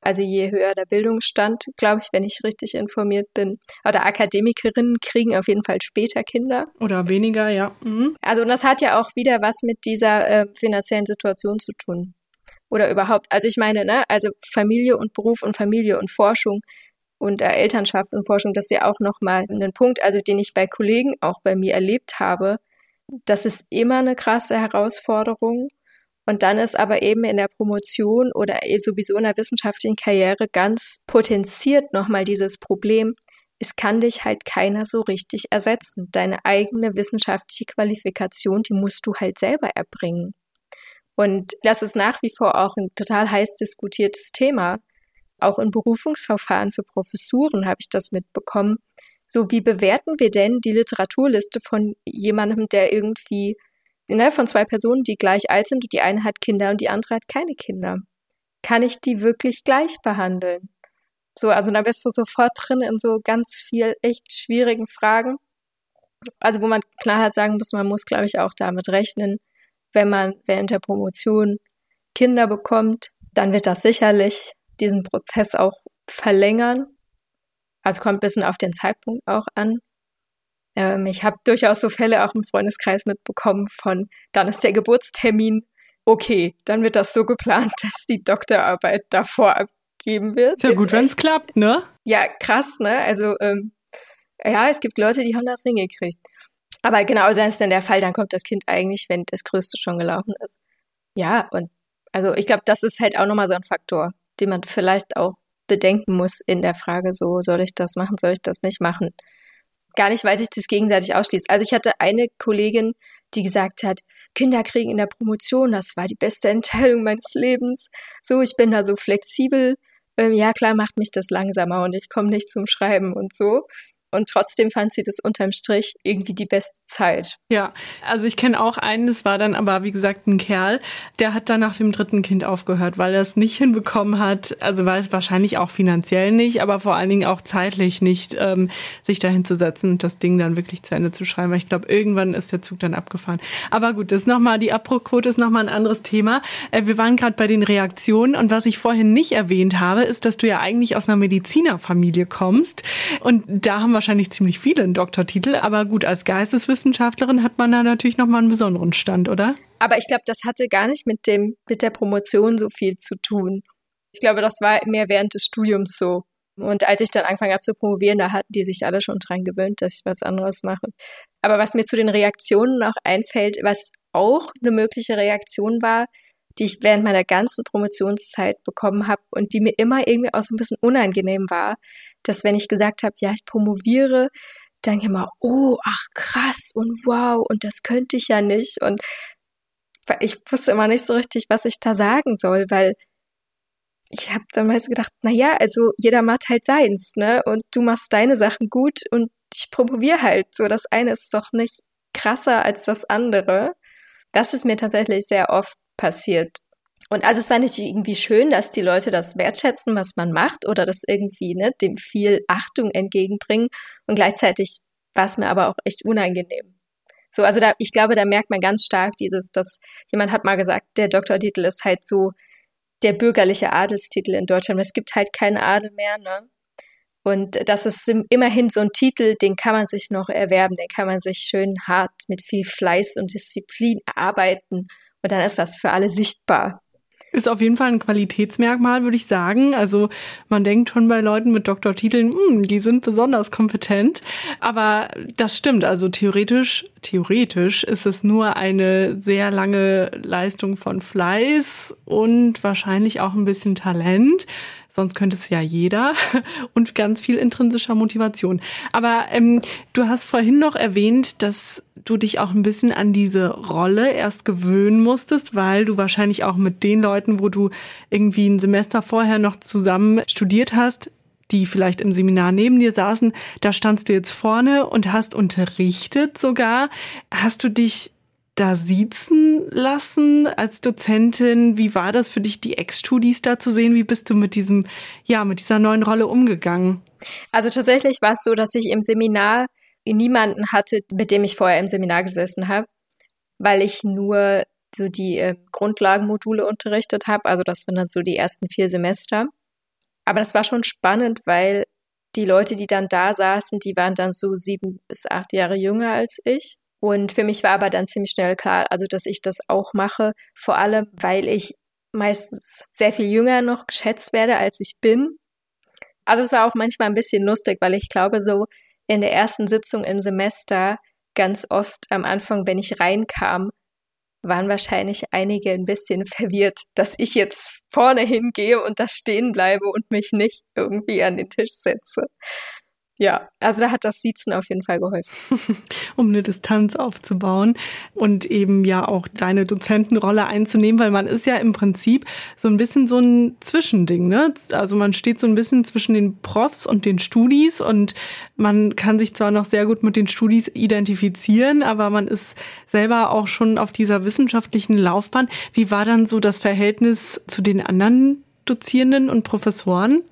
Also je höher der Bildungsstand, glaube ich, wenn ich richtig informiert bin. Oder Akademikerinnen kriegen auf jeden Fall später Kinder. Oder weniger, ja. Mhm. Also und das hat ja auch wieder was mit dieser äh, finanziellen Situation zu tun. Oder überhaupt. Also ich meine, ne, also Familie und Beruf und Familie und Forschung und äh, Elternschaft und Forschung, das ist ja auch nochmal ein Punkt, also den ich bei Kollegen auch bei mir erlebt habe. Das ist immer eine krasse Herausforderung. Und dann ist aber eben in der Promotion oder sowieso in der wissenschaftlichen Karriere ganz potenziert nochmal dieses Problem, es kann dich halt keiner so richtig ersetzen. Deine eigene wissenschaftliche Qualifikation, die musst du halt selber erbringen. Und das ist nach wie vor auch ein total heiß diskutiertes Thema. Auch in Berufungsverfahren für Professuren habe ich das mitbekommen. So, wie bewerten wir denn die Literaturliste von jemandem, der irgendwie, ne, von zwei Personen, die gleich alt sind und die eine hat Kinder und die andere hat keine Kinder? Kann ich die wirklich gleich behandeln? So, also da bist du sofort drin in so ganz viel echt schwierigen Fragen. Also, wo man knallhart sagen muss, man muss, glaube ich, auch damit rechnen, wenn man während der Promotion Kinder bekommt, dann wird das sicherlich diesen Prozess auch verlängern. Also kommt ein bisschen auf den Zeitpunkt auch an. Ähm, ich habe durchaus so Fälle auch im Freundeskreis mitbekommen von, dann ist der Geburtstermin, okay, dann wird das so geplant, dass die Doktorarbeit davor abgeben wird. Ist ja gut, wenn es klappt, ne? Ja, krass, ne? Also, ähm, ja, es gibt Leute, die haben das hingekriegt. Aber genau, also dann ist dann der Fall, dann kommt das Kind eigentlich, wenn das Größte schon gelaufen ist. Ja, und also ich glaube, das ist halt auch nochmal so ein Faktor die man vielleicht auch bedenken muss in der Frage, so soll ich das machen, soll ich das nicht machen. Gar nicht, weil sich das gegenseitig ausschließt. Also ich hatte eine Kollegin, die gesagt hat, Kinder kriegen in der Promotion, das war die beste Entscheidung meines Lebens. So, ich bin da so flexibel. Ähm, ja, klar macht mich das langsamer und ich komme nicht zum Schreiben und so. Und trotzdem fand sie das unterm Strich irgendwie die beste Zeit. Ja, also ich kenne auch einen, das war dann aber, wie gesagt, ein Kerl, der hat dann nach dem dritten Kind aufgehört, weil er es nicht hinbekommen hat, also weil es wahrscheinlich auch finanziell nicht, aber vor allen Dingen auch zeitlich nicht, ähm, sich dahin zu setzen und das Ding dann wirklich zu Ende zu schreiben. Weil ich glaube, irgendwann ist der Zug dann abgefahren. Aber gut, das ist nochmal, die Abbruchquote ist nochmal ein anderes Thema. Äh, wir waren gerade bei den Reaktionen und was ich vorhin nicht erwähnt habe, ist, dass du ja eigentlich aus einer Medizinerfamilie kommst und da haben wir wahrscheinlich ziemlich viele einen Doktortitel, aber gut, als Geisteswissenschaftlerin hat man da natürlich nochmal einen besonderen Stand, oder? Aber ich glaube, das hatte gar nicht mit dem, mit der Promotion so viel zu tun. Ich glaube, das war mehr während des Studiums so. Und als ich dann angefangen habe zu promovieren, da hatten die sich alle schon dran gewöhnt, dass ich was anderes mache. Aber was mir zu den Reaktionen noch einfällt, was auch eine mögliche Reaktion war, die ich während meiner ganzen Promotionszeit bekommen habe und die mir immer irgendwie auch so ein bisschen unangenehm war, dass wenn ich gesagt habe, ja, ich promoviere, dann immer, oh, ach krass und wow und das könnte ich ja nicht und ich wusste immer nicht so richtig, was ich da sagen soll, weil ich habe dann meist gedacht, na ja, also jeder macht halt seins, ne? Und du machst deine Sachen gut und ich promoviere halt. So, das eine ist doch nicht krasser als das andere. Das ist mir tatsächlich sehr oft passiert. Und also es war nicht irgendwie schön, dass die Leute das wertschätzen, was man macht oder das irgendwie ne, dem viel Achtung entgegenbringen. Und gleichzeitig war es mir aber auch echt unangenehm. So, also da, ich glaube, da merkt man ganz stark dieses, dass jemand hat mal gesagt, der Doktortitel ist halt so der bürgerliche Adelstitel in Deutschland. Es gibt halt keinen Adel mehr, ne? Und das ist immerhin so ein Titel, den kann man sich noch erwerben, den kann man sich schön hart mit viel Fleiß und Disziplin erarbeiten. Und dann ist das für alle sichtbar. Ist auf jeden Fall ein Qualitätsmerkmal, würde ich sagen. Also man denkt schon bei Leuten mit Doktortiteln, hm, die sind besonders kompetent. Aber das stimmt. Also theoretisch, theoretisch ist es nur eine sehr lange Leistung von Fleiß und wahrscheinlich auch ein bisschen Talent sonst könnte es ja jeder und ganz viel intrinsischer Motivation. Aber ähm, du hast vorhin noch erwähnt, dass du dich auch ein bisschen an diese Rolle erst gewöhnen musstest, weil du wahrscheinlich auch mit den Leuten, wo du irgendwie ein Semester vorher noch zusammen studiert hast, die vielleicht im Seminar neben dir saßen, da standst du jetzt vorne und hast unterrichtet sogar. Hast du dich da siezen lassen als Dozentin? Wie war das für dich, die Ex-Studis da zu sehen? Wie bist du mit diesem, ja, mit dieser neuen Rolle umgegangen? Also tatsächlich war es so, dass ich im Seminar niemanden hatte, mit dem ich vorher im Seminar gesessen habe, weil ich nur so die äh, Grundlagenmodule unterrichtet habe. Also das waren dann so die ersten vier Semester. Aber das war schon spannend, weil die Leute, die dann da saßen, die waren dann so sieben bis acht Jahre jünger als ich. Und für mich war aber dann ziemlich schnell klar, also dass ich das auch mache, vor allem weil ich meistens sehr viel jünger noch geschätzt werde, als ich bin. Also es war auch manchmal ein bisschen lustig, weil ich glaube, so in der ersten Sitzung im Semester ganz oft am Anfang, wenn ich reinkam, waren wahrscheinlich einige ein bisschen verwirrt, dass ich jetzt vorne hingehe und da stehen bleibe und mich nicht irgendwie an den Tisch setze. Ja, also da hat das Siezen auf jeden Fall geholfen. um eine Distanz aufzubauen und eben ja auch deine Dozentenrolle einzunehmen, weil man ist ja im Prinzip so ein bisschen so ein Zwischending, ne? Also man steht so ein bisschen zwischen den Profs und den Studis und man kann sich zwar noch sehr gut mit den Studis identifizieren, aber man ist selber auch schon auf dieser wissenschaftlichen Laufbahn. Wie war dann so das Verhältnis zu den anderen Dozierenden und Professoren?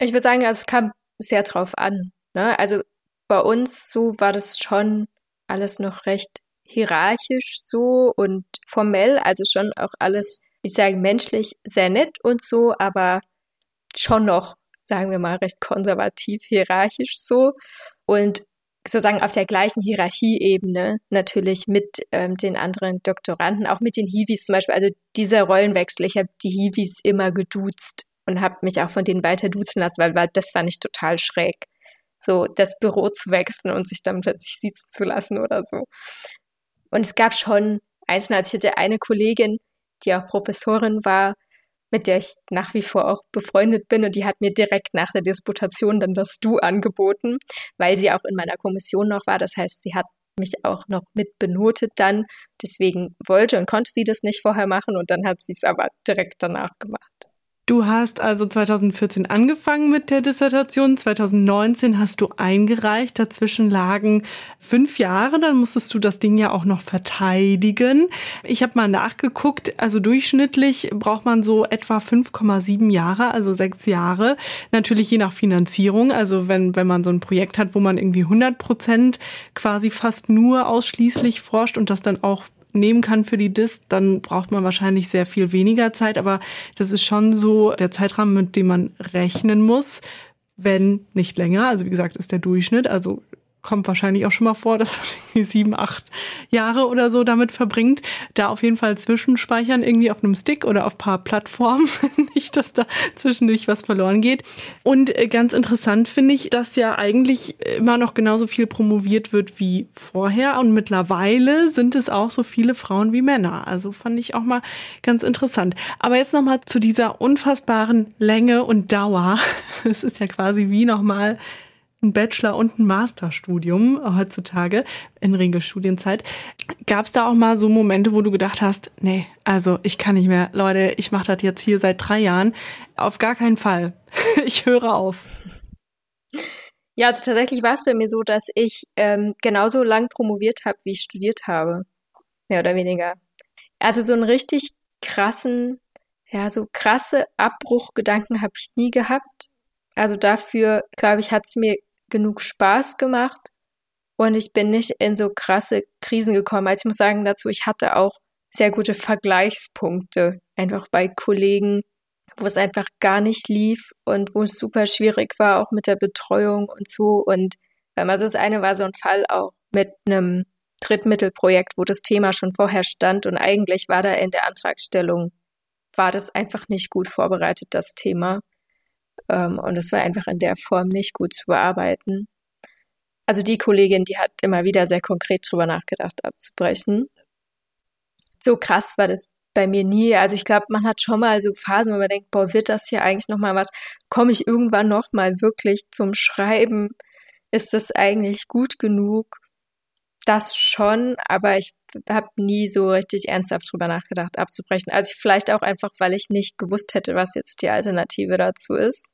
Ich würde sagen, also es kam sehr drauf an. Ne? Also bei uns so war das schon alles noch recht hierarchisch so und formell, also schon auch alles, ich sage menschlich sehr nett und so, aber schon noch, sagen wir mal, recht konservativ hierarchisch so und sozusagen auf der gleichen Hierarchieebene natürlich mit ähm, den anderen Doktoranden, auch mit den Hiwis zum Beispiel. Also dieser Rollenwechsel, ich habe die Hiwis immer geduzt und habe mich auch von denen weiter duzen lassen, weil, weil das fand ich total schräg. So das Büro zu wechseln und sich dann plötzlich sitzen zu lassen oder so. Und es gab schon einzelne, also ich hatte eine Kollegin, die auch Professorin war, mit der ich nach wie vor auch befreundet bin und die hat mir direkt nach der Disputation dann das Du angeboten, weil sie auch in meiner Kommission noch war. Das heißt, sie hat mich auch noch mit benotet dann. Deswegen wollte und konnte sie das nicht vorher machen und dann hat sie es aber direkt danach gemacht. Du hast also 2014 angefangen mit der Dissertation, 2019 hast du eingereicht, dazwischen lagen fünf Jahre, dann musstest du das Ding ja auch noch verteidigen. Ich habe mal nachgeguckt, also durchschnittlich braucht man so etwa 5,7 Jahre, also sechs Jahre. Natürlich je nach Finanzierung, also wenn, wenn man so ein Projekt hat, wo man irgendwie 100 Prozent quasi fast nur ausschließlich forscht und das dann auch nehmen kann für die Dis, dann braucht man wahrscheinlich sehr viel weniger Zeit. Aber das ist schon so der Zeitrahmen, mit dem man rechnen muss, wenn nicht länger. Also wie gesagt, ist der Durchschnitt. Also kommt wahrscheinlich auch schon mal vor, dass man irgendwie sieben, acht Jahre oder so damit verbringt. Da auf jeden Fall zwischenspeichern, irgendwie auf einem Stick oder auf paar Plattformen. Nicht, dass da zwischendurch was verloren geht. Und äh, ganz interessant finde ich, dass ja eigentlich immer noch genauso viel promoviert wird wie vorher. Und mittlerweile sind es auch so viele Frauen wie Männer. Also fand ich auch mal ganz interessant. Aber jetzt nochmal zu dieser unfassbaren Länge und Dauer. Es ist ja quasi wie nochmal ein Bachelor- und ein Masterstudium heutzutage in Regelstudienzeit. Gab es da auch mal so Momente, wo du gedacht hast, nee, also ich kann nicht mehr, Leute, ich mache das jetzt hier seit drei Jahren. Auf gar keinen Fall. ich höre auf. Ja, also tatsächlich war es bei mir so, dass ich ähm, genauso lang promoviert habe, wie ich studiert habe. Mehr oder weniger. Also so einen richtig krassen, ja, so krasse Abbruchgedanken habe ich nie gehabt. Also dafür, glaube ich, hat es mir genug Spaß gemacht und ich bin nicht in so krasse Krisen gekommen. Also ich muss sagen dazu, ich hatte auch sehr gute Vergleichspunkte einfach bei Kollegen, wo es einfach gar nicht lief und wo es super schwierig war, auch mit der Betreuung und so. Und ähm, also das eine war so ein Fall auch mit einem Drittmittelprojekt, wo das Thema schon vorher stand und eigentlich war da in der Antragstellung, war das einfach nicht gut vorbereitet, das Thema. Ähm, und es war einfach in der Form nicht gut zu bearbeiten. Also die Kollegin, die hat immer wieder sehr konkret drüber nachgedacht, abzubrechen. So krass war das bei mir nie. Also ich glaube, man hat schon mal so Phasen, wo man denkt, boah, wird das hier eigentlich noch mal was? Komme ich irgendwann noch mal wirklich zum Schreiben? Ist das eigentlich gut genug? Das schon, aber ich habe nie so richtig ernsthaft drüber nachgedacht, abzubrechen. Also vielleicht auch einfach, weil ich nicht gewusst hätte, was jetzt die Alternative dazu ist.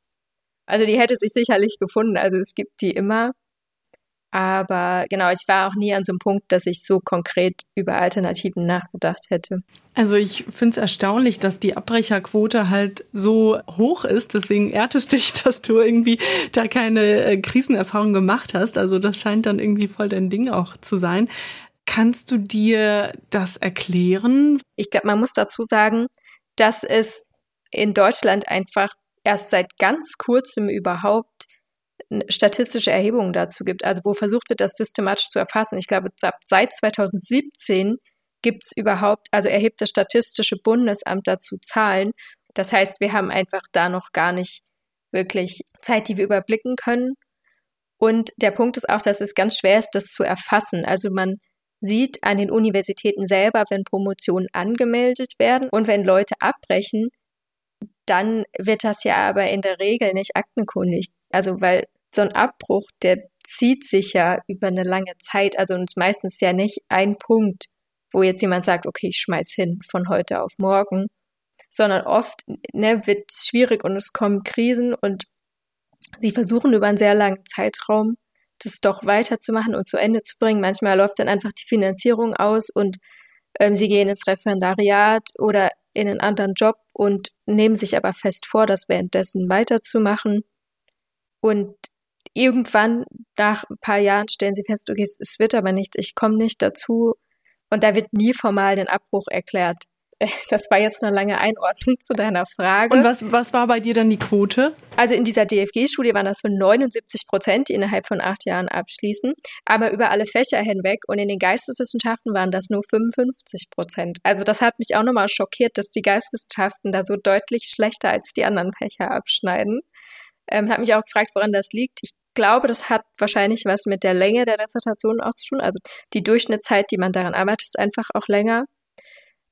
Also die hätte sich sicherlich gefunden. Also es gibt die immer. Aber genau, ich war auch nie an so einem Punkt, dass ich so konkret über Alternativen nachgedacht hätte. Also ich finde es erstaunlich, dass die Abbrecherquote halt so hoch ist. Deswegen ehrt es dich, dass du irgendwie da keine äh, Krisenerfahrung gemacht hast. Also das scheint dann irgendwie voll dein Ding auch zu sein. Kannst du dir das erklären? Ich glaube, man muss dazu sagen, dass es in Deutschland einfach erst seit ganz kurzem überhaupt statistische Erhebungen dazu gibt, also wo versucht wird, das systematisch zu erfassen. Ich glaube, seit 2017 gibt es überhaupt, also erhebt das Statistische Bundesamt dazu Zahlen. Das heißt, wir haben einfach da noch gar nicht wirklich Zeit, die wir überblicken können. Und der Punkt ist auch, dass es ganz schwer ist, das zu erfassen. Also man sieht an den Universitäten selber, wenn Promotionen angemeldet werden und wenn Leute abbrechen, dann wird das ja aber in der Regel nicht aktenkundig. Also weil so ein Abbruch, der zieht sich ja über eine lange Zeit, also und meistens ja nicht ein Punkt, wo jetzt jemand sagt, okay, ich schmeiß hin von heute auf morgen, sondern oft ne, wird es schwierig und es kommen Krisen und sie versuchen über einen sehr langen Zeitraum das doch weiterzumachen und zu Ende zu bringen. Manchmal läuft dann einfach die Finanzierung aus und ähm, sie gehen ins Referendariat oder in einen anderen Job und nehmen sich aber fest vor, das währenddessen weiterzumachen. Und irgendwann, nach ein paar Jahren, stellen sie fest, okay, es, es wird aber nichts, ich komme nicht dazu. Und da wird nie formal den Abbruch erklärt. Das war jetzt eine lange Einordnung zu deiner Frage. Und was, was war bei dir dann die Quote? Also in dieser DFG-Studie waren das für 79 Prozent, die innerhalb von acht Jahren abschließen, aber über alle Fächer hinweg. Und in den Geisteswissenschaften waren das nur 55 Prozent. Also das hat mich auch nochmal schockiert, dass die Geisteswissenschaften da so deutlich schlechter als die anderen Fächer abschneiden. Ähm, hat mich auch gefragt, woran das liegt. Ich glaube, das hat wahrscheinlich was mit der Länge der Dissertation auch zu tun. Also die Durchschnittszeit, die man daran arbeitet, ist einfach auch länger.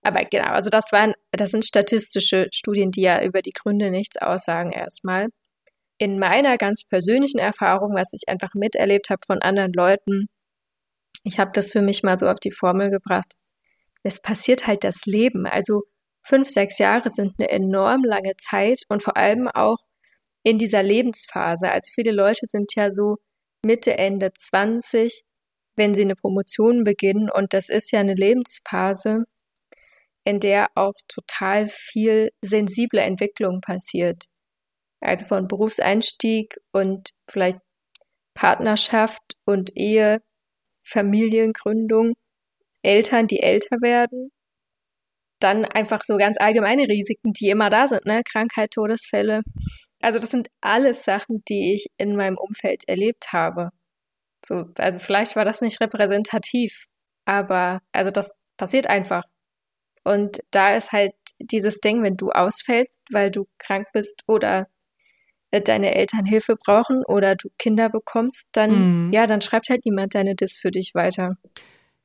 Aber genau, also das waren, das sind statistische Studien, die ja über die Gründe nichts aussagen erstmal. In meiner ganz persönlichen Erfahrung, was ich einfach miterlebt habe von anderen Leuten, Ich habe das für mich mal so auf die Formel gebracht. Es passiert halt das Leben. Also fünf, sechs Jahre sind eine enorm lange Zeit und vor allem auch in dieser Lebensphase. Also viele Leute sind ja so Mitte, Ende 20, wenn sie eine Promotion beginnen und das ist ja eine Lebensphase, in der auch total viel sensible Entwicklung passiert. Also von Berufseinstieg und vielleicht Partnerschaft und Ehe, Familiengründung, Eltern, die älter werden. Dann einfach so ganz allgemeine Risiken, die immer da sind, ne? Krankheit, Todesfälle. Also das sind alles Sachen, die ich in meinem Umfeld erlebt habe. So, also vielleicht war das nicht repräsentativ, aber also das passiert einfach. Und da ist halt dieses Ding, wenn du ausfällst, weil du krank bist oder äh, deine Eltern Hilfe brauchen oder du Kinder bekommst, dann, mhm. ja, dann schreibt halt niemand deine Diss für dich weiter.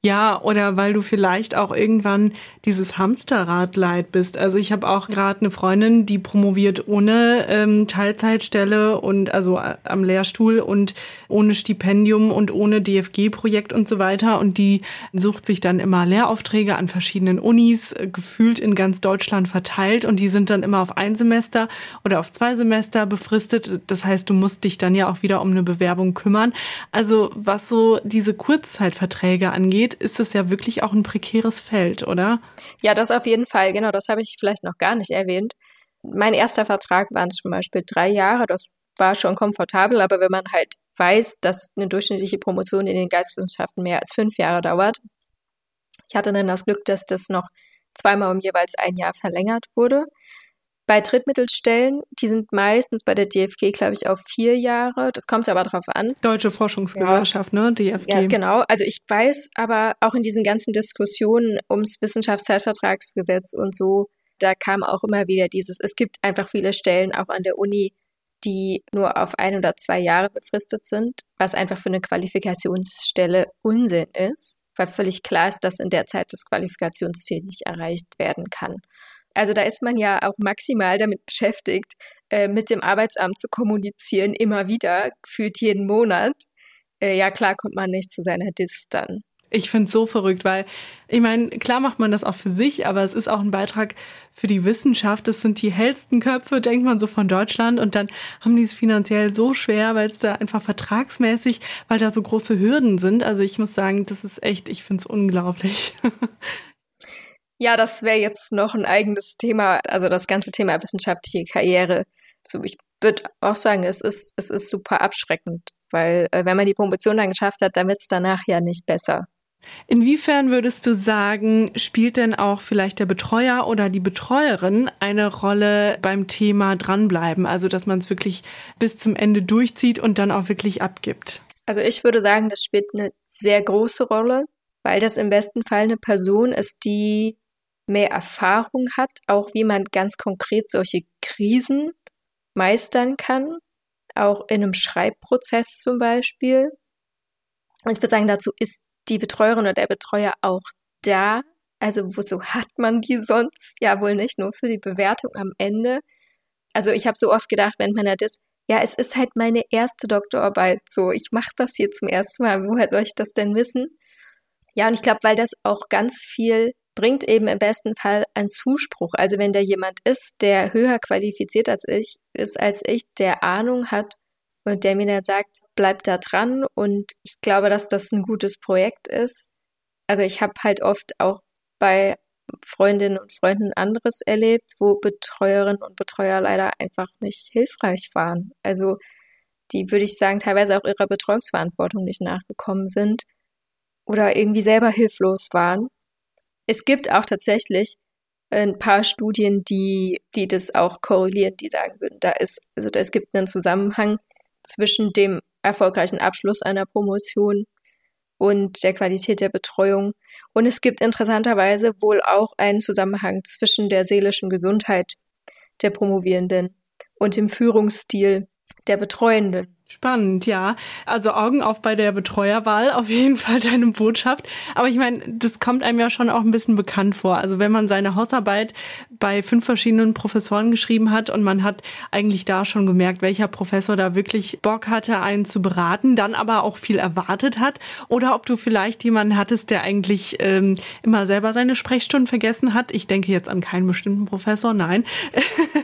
Ja, oder weil du vielleicht auch irgendwann dieses Hamsterrad leid bist. Also ich habe auch gerade eine Freundin, die promoviert ohne ähm, Teilzeitstelle und also äh, am Lehrstuhl und ohne Stipendium und ohne DFG-Projekt und so weiter. Und die sucht sich dann immer Lehraufträge an verschiedenen Unis, äh, gefühlt in ganz Deutschland verteilt. Und die sind dann immer auf ein Semester oder auf zwei Semester befristet. Das heißt, du musst dich dann ja auch wieder um eine Bewerbung kümmern. Also was so diese Kurzzeitverträge angeht, ist es ja wirklich auch ein prekäres Feld, oder? Ja, das auf jeden Fall. Genau, das habe ich vielleicht noch gar nicht erwähnt. Mein erster Vertrag waren zum Beispiel drei Jahre. Das war schon komfortabel, aber wenn man halt weiß, dass eine durchschnittliche Promotion in den Geisteswissenschaften mehr als fünf Jahre dauert. Ich hatte dann das Glück, dass das noch zweimal um jeweils ein Jahr verlängert wurde. Bei Drittmittelstellen, die sind meistens bei der DFG, glaube ich, auf vier Jahre. Das kommt aber drauf an. Deutsche Forschungsgesellschaft, ja. ne? DFG. Ja, genau. Also ich weiß aber auch in diesen ganzen Diskussionen ums Wissenschaftszeitvertragsgesetz und so, da kam auch immer wieder dieses, es gibt einfach viele Stellen auch an der Uni, die nur auf ein oder zwei Jahre befristet sind, was einfach für eine Qualifikationsstelle Unsinn ist, weil völlig klar ist, dass in der Zeit das Qualifikationsziel nicht erreicht werden kann. Also da ist man ja auch maximal damit beschäftigt, äh, mit dem Arbeitsamt zu kommunizieren, immer wieder, gefühlt jeden Monat. Äh, ja, klar kommt man nicht zu seiner Dis dann. Ich finde es so verrückt, weil ich meine, klar macht man das auch für sich, aber es ist auch ein Beitrag für die Wissenschaft. Das sind die hellsten Köpfe, denkt man so von Deutschland. Und dann haben die es finanziell so schwer, weil es da einfach vertragsmäßig, weil da so große Hürden sind. Also ich muss sagen, das ist echt, ich finde es unglaublich. Ja, das wäre jetzt noch ein eigenes Thema, also das ganze Thema wissenschaftliche Karriere. So, ich würde auch sagen, es ist, es ist super abschreckend, weil äh, wenn man die Promotion dann geschafft hat, dann wird es danach ja nicht besser. Inwiefern würdest du sagen, spielt denn auch vielleicht der Betreuer oder die Betreuerin eine Rolle beim Thema dranbleiben? Also, dass man es wirklich bis zum Ende durchzieht und dann auch wirklich abgibt? Also, ich würde sagen, das spielt eine sehr große Rolle, weil das im besten Fall eine Person ist, die mehr Erfahrung hat, auch wie man ganz konkret solche Krisen meistern kann, auch in einem Schreibprozess zum Beispiel. Und ich würde sagen, dazu ist die Betreuerin oder der Betreuer auch da. Also wozu hat man die sonst? Ja, wohl nicht nur für die Bewertung am Ende. Also ich habe so oft gedacht, wenn man das, ja, es ist halt meine erste Doktorarbeit, so ich mache das hier zum ersten Mal, woher soll ich das denn wissen? Ja, und ich glaube, weil das auch ganz viel bringt eben im besten Fall einen Zuspruch. Also wenn da jemand ist, der höher qualifiziert als ich ist, als ich, der Ahnung hat und der mir dann sagt, bleib da dran und ich glaube, dass das ein gutes Projekt ist. Also ich habe halt oft auch bei Freundinnen und Freunden anderes erlebt, wo Betreuerinnen und Betreuer leider einfach nicht hilfreich waren. Also die, würde ich sagen, teilweise auch ihrer Betreuungsverantwortung nicht nachgekommen sind oder irgendwie selber hilflos waren es gibt auch tatsächlich ein paar Studien, die, die das auch korrelieren, die sagen würden, da ist, also es gibt einen Zusammenhang zwischen dem erfolgreichen Abschluss einer Promotion und der Qualität der Betreuung. Und es gibt interessanterweise wohl auch einen Zusammenhang zwischen der seelischen Gesundheit der Promovierenden und dem Führungsstil der Betreuenden. Spannend, ja. Also Augen auf bei der Betreuerwahl, auf jeden Fall deine Botschaft. Aber ich meine, das kommt einem ja schon auch ein bisschen bekannt vor. Also wenn man seine Hausarbeit bei fünf verschiedenen Professoren geschrieben hat und man hat eigentlich da schon gemerkt, welcher Professor da wirklich Bock hatte, einen zu beraten, dann aber auch viel erwartet hat. Oder ob du vielleicht jemanden hattest, der eigentlich ähm, immer selber seine Sprechstunden vergessen hat. Ich denke jetzt an keinen bestimmten Professor, nein.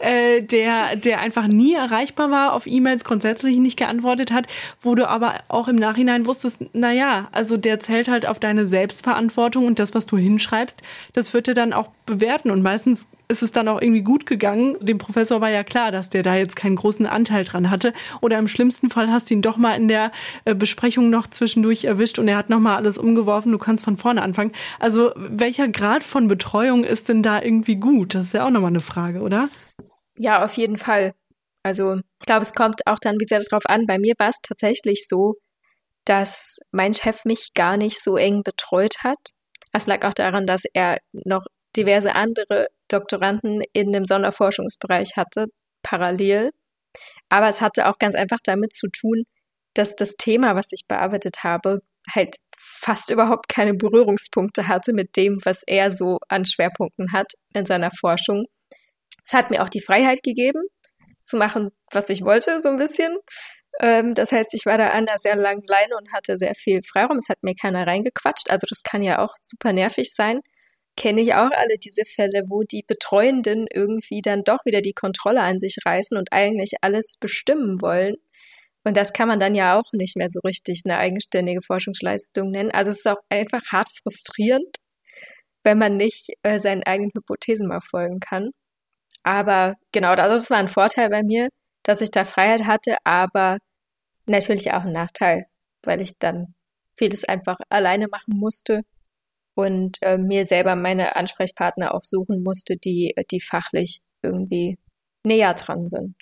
äh, der, der einfach nie erreichbar war auf E-Mails grundsätzlich nicht geantwortet hat, wo du aber auch im Nachhinein wusstest, na ja, also der zählt halt auf deine Selbstverantwortung und das, was du hinschreibst, das wird er dann auch bewerten und meistens ist es dann auch irgendwie gut gegangen. Dem Professor war ja klar, dass der da jetzt keinen großen Anteil dran hatte. Oder im schlimmsten Fall hast du ihn doch mal in der äh, Besprechung noch zwischendurch erwischt und er hat nochmal alles umgeworfen. Du kannst von vorne anfangen. Also welcher Grad von Betreuung ist denn da irgendwie gut? Das ist ja auch nochmal eine Frage, oder? Ja, auf jeden Fall. Also ich glaube, es kommt auch dann wieder darauf an. Bei mir war es tatsächlich so, dass mein Chef mich gar nicht so eng betreut hat. Es lag auch daran, dass er noch diverse andere Doktoranden in dem Sonderforschungsbereich hatte, parallel. Aber es hatte auch ganz einfach damit zu tun, dass das Thema, was ich bearbeitet habe, halt fast überhaupt keine Berührungspunkte hatte mit dem, was er so an Schwerpunkten hat in seiner Forschung. Es hat mir auch die Freiheit gegeben, zu machen, was ich wollte, so ein bisschen. Ähm, das heißt, ich war da an einer sehr langen Leine und hatte sehr viel Freiraum. Es hat mir keiner reingequatscht. Also das kann ja auch super nervig sein. Kenne ich auch alle diese Fälle, wo die Betreuenden irgendwie dann doch wieder die Kontrolle an sich reißen und eigentlich alles bestimmen wollen. Und das kann man dann ja auch nicht mehr so richtig eine eigenständige Forschungsleistung nennen. Also es ist auch einfach hart frustrierend, wenn man nicht äh, seinen eigenen Hypothesen mal folgen kann. Aber genau, also das war ein Vorteil bei mir, dass ich da Freiheit hatte, aber natürlich auch ein Nachteil, weil ich dann vieles einfach alleine machen musste und äh, mir selber meine Ansprechpartner auch suchen musste, die, die fachlich irgendwie näher dran sind.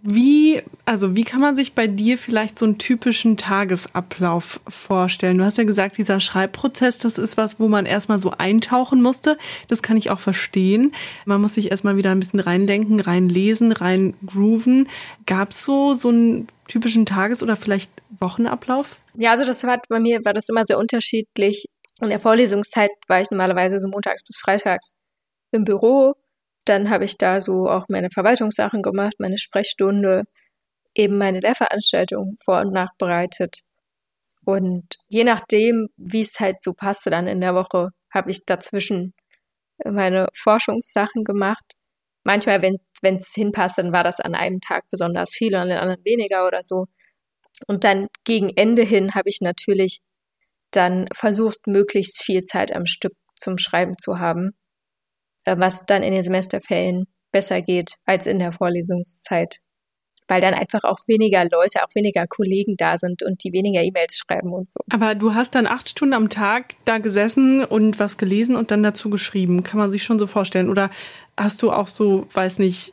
Wie, also wie kann man sich bei dir vielleicht so einen typischen Tagesablauf vorstellen? Du hast ja gesagt, dieser Schreibprozess, das ist was, wo man erstmal so eintauchen musste. Das kann ich auch verstehen. Man muss sich erstmal wieder ein bisschen reindenken, reinlesen, reingrooven. Gab es so, so einen typischen Tages- oder vielleicht Wochenablauf? Ja, also das war bei mir war das immer sehr unterschiedlich. In der Vorlesungszeit war ich normalerweise so montags bis freitags im Büro dann habe ich da so auch meine Verwaltungssachen gemacht, meine Sprechstunde, eben meine Lehrveranstaltung vor- und nachbereitet. Und je nachdem, wie es halt so passte dann in der Woche, habe ich dazwischen meine Forschungssachen gemacht. Manchmal, wenn es hinpasst, dann war das an einem Tag besonders viel und an den anderen weniger oder so. Und dann gegen Ende hin habe ich natürlich dann versucht, möglichst viel Zeit am Stück zum Schreiben zu haben. Äh, was dann in den Semesterferien besser geht als in der Vorlesungszeit. Weil dann einfach auch weniger Leute, auch weniger Kollegen da sind und die weniger E-Mails schreiben und so. Aber du hast dann acht Stunden am Tag da gesessen und was gelesen und dann dazu geschrieben. Kann man sich schon so vorstellen? Oder hast du auch so, weiß nicht,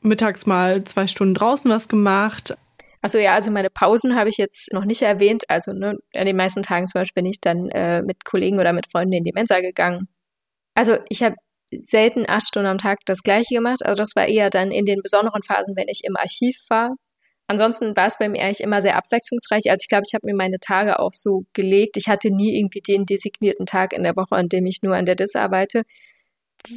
mittags mal zwei Stunden draußen was gemacht? Also ja, also meine Pausen habe ich jetzt noch nicht erwähnt. Also ne, an den meisten Tagen zum Beispiel bin ich dann äh, mit Kollegen oder mit Freunden in die Mensa gegangen. Also ich habe selten acht Stunden am Tag das gleiche gemacht. Also das war eher dann in den besonderen Phasen, wenn ich im Archiv war. Ansonsten war es bei mir eigentlich immer sehr abwechslungsreich. Also ich glaube, ich habe mir meine Tage auch so gelegt. Ich hatte nie irgendwie den designierten Tag in der Woche, an dem ich nur an der DIS arbeite,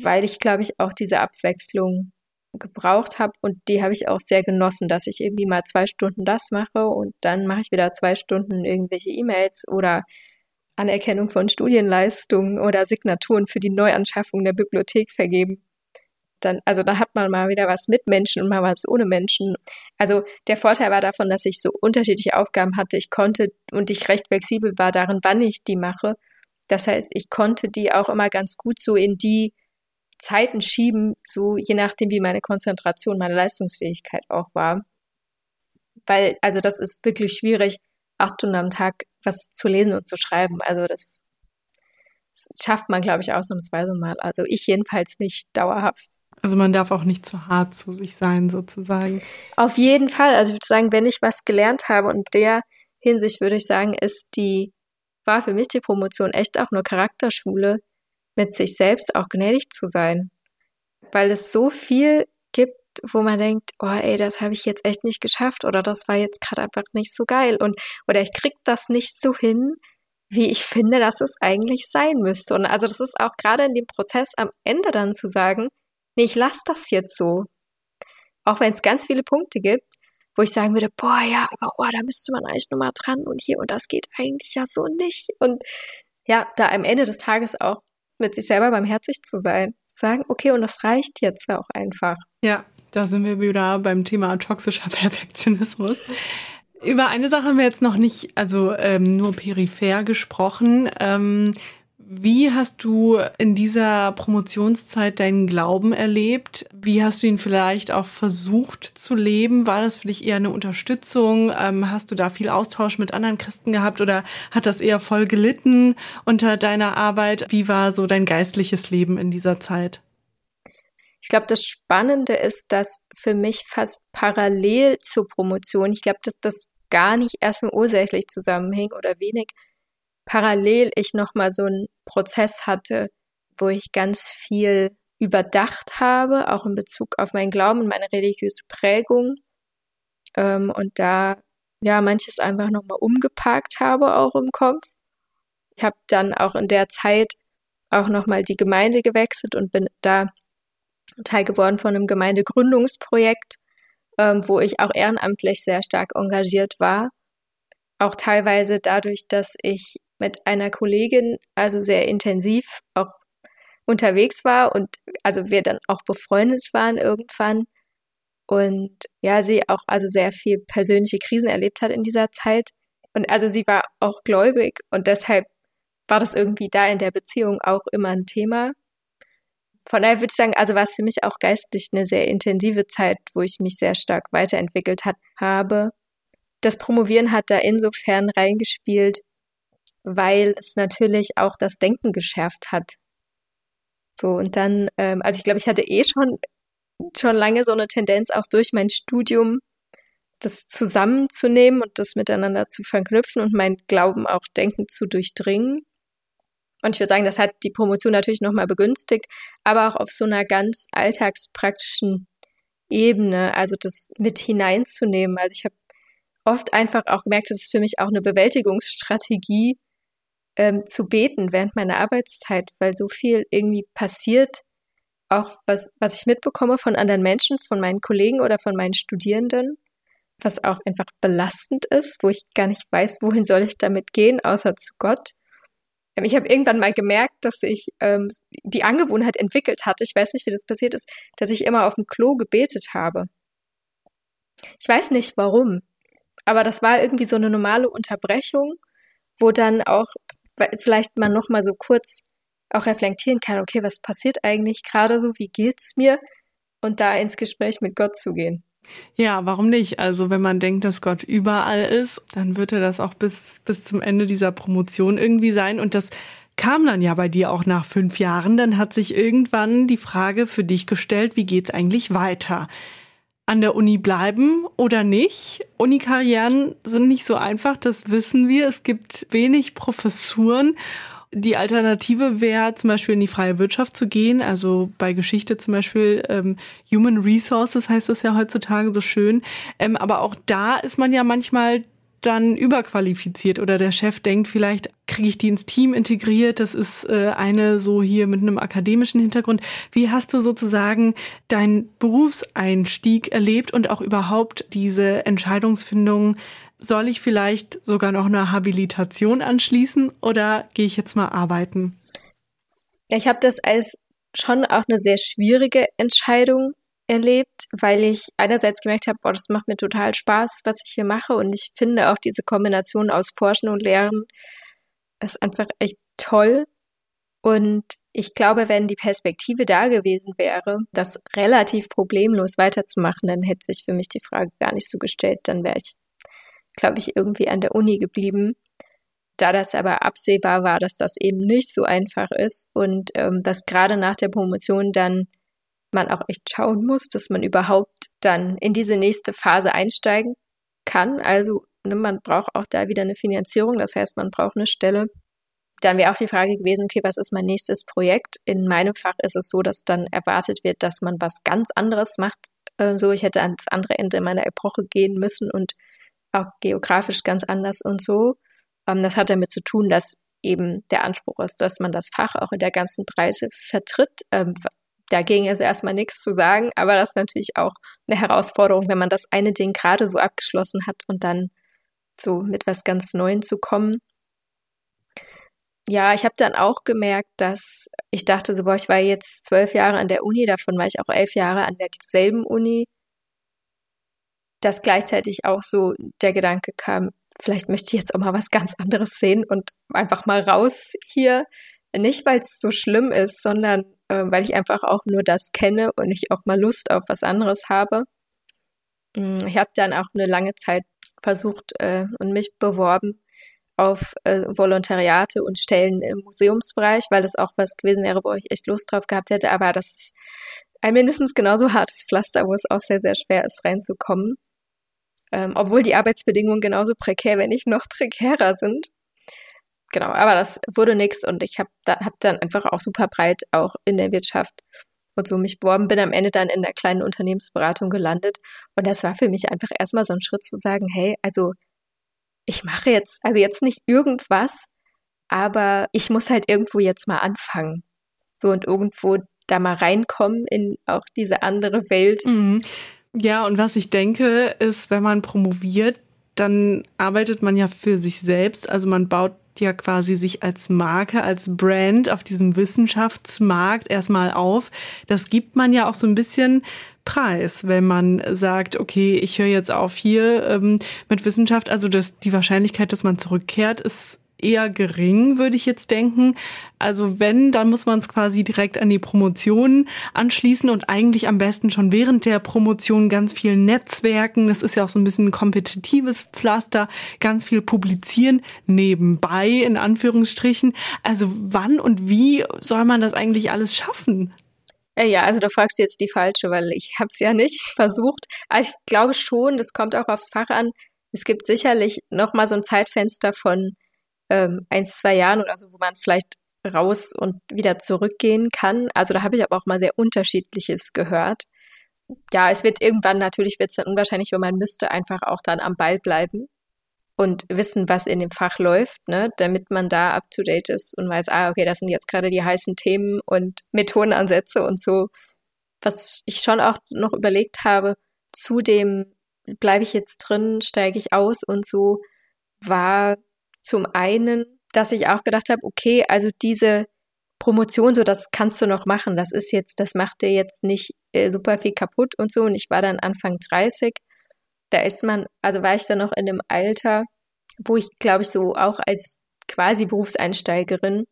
weil ich, glaube ich, auch diese Abwechslung gebraucht habe und die habe ich auch sehr genossen, dass ich irgendwie mal zwei Stunden das mache und dann mache ich wieder zwei Stunden irgendwelche E-Mails oder Anerkennung von Studienleistungen oder Signaturen für die Neuanschaffung der Bibliothek vergeben. Dann, also da hat man mal wieder was mit Menschen und mal was ohne Menschen. Also der Vorteil war davon, dass ich so unterschiedliche Aufgaben hatte. Ich konnte und ich recht flexibel war darin, wann ich die mache. Das heißt, ich konnte die auch immer ganz gut so in die Zeiten schieben, so je nachdem, wie meine Konzentration, meine Leistungsfähigkeit auch war. Weil, also das ist wirklich schwierig, acht Stunden am Tag was zu lesen und zu schreiben. Also das, das schafft man, glaube ich, ausnahmsweise mal. Also ich jedenfalls nicht dauerhaft. Also man darf auch nicht zu hart zu sich sein, sozusagen. Auf jeden Fall. Also ich würde sagen, wenn ich was gelernt habe und der Hinsicht würde ich sagen, ist die, war für mich die Promotion echt auch eine Charakterschule, mit sich selbst auch gnädig zu sein. Weil es so viel gibt wo man denkt, oh ey, das habe ich jetzt echt nicht geschafft oder das war jetzt gerade einfach nicht so geil und oder ich krieg das nicht so hin, wie ich finde, dass es eigentlich sein müsste. Und also das ist auch gerade in dem Prozess am Ende dann zu sagen, nee, ich lasse das jetzt so. Auch wenn es ganz viele Punkte gibt, wo ich sagen würde, boah, ja, aber oh, da müsste man eigentlich nochmal dran und hier und das geht eigentlich ja so nicht. Und ja, da am Ende des Tages auch mit sich selber barmherzig zu sein. Sagen, okay, und das reicht jetzt auch einfach. Ja, da sind wir wieder beim Thema toxischer Perfektionismus. Über eine Sache haben wir jetzt noch nicht, also ähm, nur peripher gesprochen. Ähm, wie hast du in dieser Promotionszeit deinen Glauben erlebt? Wie hast du ihn vielleicht auch versucht zu leben? War das für dich eher eine Unterstützung? Ähm, hast du da viel Austausch mit anderen Christen gehabt oder hat das eher voll gelitten unter deiner Arbeit? Wie war so dein geistliches Leben in dieser Zeit? Ich glaube, das Spannende ist, dass für mich fast parallel zur Promotion, ich glaube, dass das gar nicht erst ursächlich zusammenhing oder wenig parallel ich nochmal so einen Prozess hatte, wo ich ganz viel überdacht habe, auch in Bezug auf meinen Glauben und meine religiöse Prägung. Ähm, und da ja manches einfach nochmal umgeparkt habe, auch im Kopf. Ich habe dann auch in der Zeit auch nochmal die Gemeinde gewechselt und bin da Teil geworden von einem Gemeindegründungsprojekt, ähm, wo ich auch ehrenamtlich sehr stark engagiert war. Auch teilweise dadurch, dass ich mit einer Kollegin also sehr intensiv auch unterwegs war und also wir dann auch befreundet waren irgendwann und ja, sie auch also sehr viel persönliche Krisen erlebt hat in dieser Zeit und also sie war auch gläubig und deshalb war das irgendwie da in der Beziehung auch immer ein Thema. Von daher würde ich sagen, also war es für mich auch geistlich eine sehr intensive Zeit, wo ich mich sehr stark weiterentwickelt hat, habe. Das Promovieren hat da insofern reingespielt, weil es natürlich auch das Denken geschärft hat. So, und dann, ähm, also ich glaube, ich hatte eh schon, schon lange so eine Tendenz, auch durch mein Studium das zusammenzunehmen und das miteinander zu verknüpfen und mein Glauben auch Denken zu durchdringen. Und ich würde sagen, das hat die Promotion natürlich nochmal begünstigt, aber auch auf so einer ganz alltagspraktischen Ebene, also das mit hineinzunehmen. Also ich habe oft einfach auch gemerkt, das ist für mich auch eine Bewältigungsstrategie, ähm, zu beten während meiner Arbeitszeit, weil so viel irgendwie passiert, auch was, was ich mitbekomme von anderen Menschen, von meinen Kollegen oder von meinen Studierenden, was auch einfach belastend ist, wo ich gar nicht weiß, wohin soll ich damit gehen, außer zu Gott. Ähm, ich habe irgendwann mal gemerkt, dass ich ähm, die Angewohnheit entwickelt hatte, ich weiß nicht, wie das passiert ist, dass ich immer auf dem Klo gebetet habe. Ich weiß nicht warum, aber das war irgendwie so eine normale Unterbrechung, wo dann auch vielleicht man noch mal so kurz auch reflektieren kann, okay, was passiert eigentlich gerade so, wie geht's mir? Und da ins Gespräch mit Gott zu gehen. Ja, warum nicht? Also wenn man denkt, dass Gott überall ist, dann wird er das auch bis, bis zum Ende dieser Promotion irgendwie sein. Und das kam dann ja bei dir auch nach fünf Jahren. Dann hat sich irgendwann die Frage für dich gestellt, wie geht's eigentlich weiter? An der Uni bleiben oder nicht. Unikarrieren sind nicht so einfach, das wissen wir. Es gibt wenig Professuren. Die Alternative wäre zum Beispiel in die freie Wirtschaft zu gehen, also bei Geschichte zum Beispiel ähm, Human Resources heißt das ja heutzutage so schön. Ähm, aber auch da ist man ja manchmal dann überqualifiziert oder der Chef denkt, vielleicht kriege ich die ins Team integriert, das ist äh, eine so hier mit einem akademischen Hintergrund. Wie hast du sozusagen deinen Berufseinstieg erlebt und auch überhaupt diese Entscheidungsfindung, soll ich vielleicht sogar noch eine Habilitation anschließen oder gehe ich jetzt mal arbeiten? Ich habe das als schon auch eine sehr schwierige Entscheidung erlebt, weil ich einerseits gemerkt habe, boah, das macht mir total Spaß, was ich hier mache. Und ich finde auch diese Kombination aus Forschen und Lehren ist einfach echt toll. Und ich glaube, wenn die Perspektive da gewesen wäre, das relativ problemlos weiterzumachen, dann hätte sich für mich die Frage gar nicht so gestellt. Dann wäre ich, glaube ich, irgendwie an der Uni geblieben. Da das aber absehbar war, dass das eben nicht so einfach ist und ähm, dass gerade nach der Promotion dann man auch echt schauen muss, dass man überhaupt dann in diese nächste Phase einsteigen kann. Also ne, man braucht auch da wieder eine Finanzierung, das heißt, man braucht eine Stelle. dann wäre auch die Frage gewesen, okay, was ist mein nächstes Projekt? In meinem Fach ist es so, dass dann erwartet wird, dass man was ganz anderes macht. Äh, so, ich hätte ans andere Ende meiner Epoche gehen müssen und auch geografisch ganz anders und so. Ähm, das hat damit zu tun, dass eben der Anspruch ist, dass man das Fach auch in der ganzen Breite vertritt. Ähm, dagegen ist erstmal nichts zu sagen, aber das ist natürlich auch eine Herausforderung, wenn man das eine Ding gerade so abgeschlossen hat und dann so mit was ganz Neuem zu kommen. Ja, ich habe dann auch gemerkt, dass ich dachte so, boah, ich war jetzt zwölf Jahre an der Uni, davon war ich auch elf Jahre an derselben Uni, dass gleichzeitig auch so der Gedanke kam, vielleicht möchte ich jetzt auch mal was ganz anderes sehen und einfach mal raus hier. Nicht, weil es so schlimm ist, sondern äh, weil ich einfach auch nur das kenne und ich auch mal Lust auf was anderes habe. Mm, ich habe dann auch eine lange Zeit versucht äh, und mich beworben auf äh, Volontariate und Stellen im Museumsbereich, weil das auch was gewesen wäre, wo ich echt Lust drauf gehabt hätte. Aber das ist ein mindestens genauso hartes Pflaster, wo es auch sehr, sehr schwer ist, reinzukommen. Ähm, obwohl die Arbeitsbedingungen genauso prekär, wenn nicht noch prekärer sind. Genau, aber das wurde nichts und ich habe da, hab dann einfach auch super breit auch in der Wirtschaft und so mich beworben, bin am Ende dann in der kleinen Unternehmensberatung gelandet und das war für mich einfach erstmal so ein Schritt zu sagen, hey, also ich mache jetzt, also jetzt nicht irgendwas, aber ich muss halt irgendwo jetzt mal anfangen. So und irgendwo da mal reinkommen in auch diese andere Welt. Mhm. Ja, und was ich denke, ist, wenn man promoviert, dann arbeitet man ja für sich selbst. Also man baut ja quasi sich als Marke, als Brand auf diesem Wissenschaftsmarkt erstmal auf. Das gibt man ja auch so ein bisschen Preis, wenn man sagt, okay, ich höre jetzt auf hier ähm, mit Wissenschaft. Also das, die Wahrscheinlichkeit, dass man zurückkehrt, ist eher gering, würde ich jetzt denken. Also wenn, dann muss man es quasi direkt an die Promotion anschließen und eigentlich am besten schon während der Promotion ganz viel Netzwerken. Das ist ja auch so ein bisschen ein kompetitives Pflaster, ganz viel publizieren nebenbei in Anführungsstrichen. Also wann und wie soll man das eigentlich alles schaffen? Äh, ja, also da fragst du jetzt die falsche, weil ich habe es ja nicht versucht. Also ich glaube schon, das kommt auch aufs Fach an. Es gibt sicherlich noch mal so ein Zeitfenster von ähm, ein, zwei Jahren oder so, wo man vielleicht raus und wieder zurückgehen kann. Also da habe ich aber auch mal sehr unterschiedliches gehört. Ja, es wird irgendwann natürlich wird es dann unwahrscheinlich, weil man müsste einfach auch dann am Ball bleiben und wissen, was in dem Fach läuft, ne, damit man da up to date ist und weiß, ah, okay, das sind jetzt gerade die heißen Themen und Methodenansätze und so. Was ich schon auch noch überlegt habe, zudem bleibe ich jetzt drin, steige ich aus und so, war zum einen, dass ich auch gedacht habe, okay, also diese Promotion, so das kannst du noch machen. Das ist jetzt, das macht dir jetzt nicht äh, super viel kaputt und so. Und ich war dann Anfang 30. Da ist man, also war ich dann noch in dem Alter, wo ich, glaube ich, so auch als quasi Berufseinsteigerin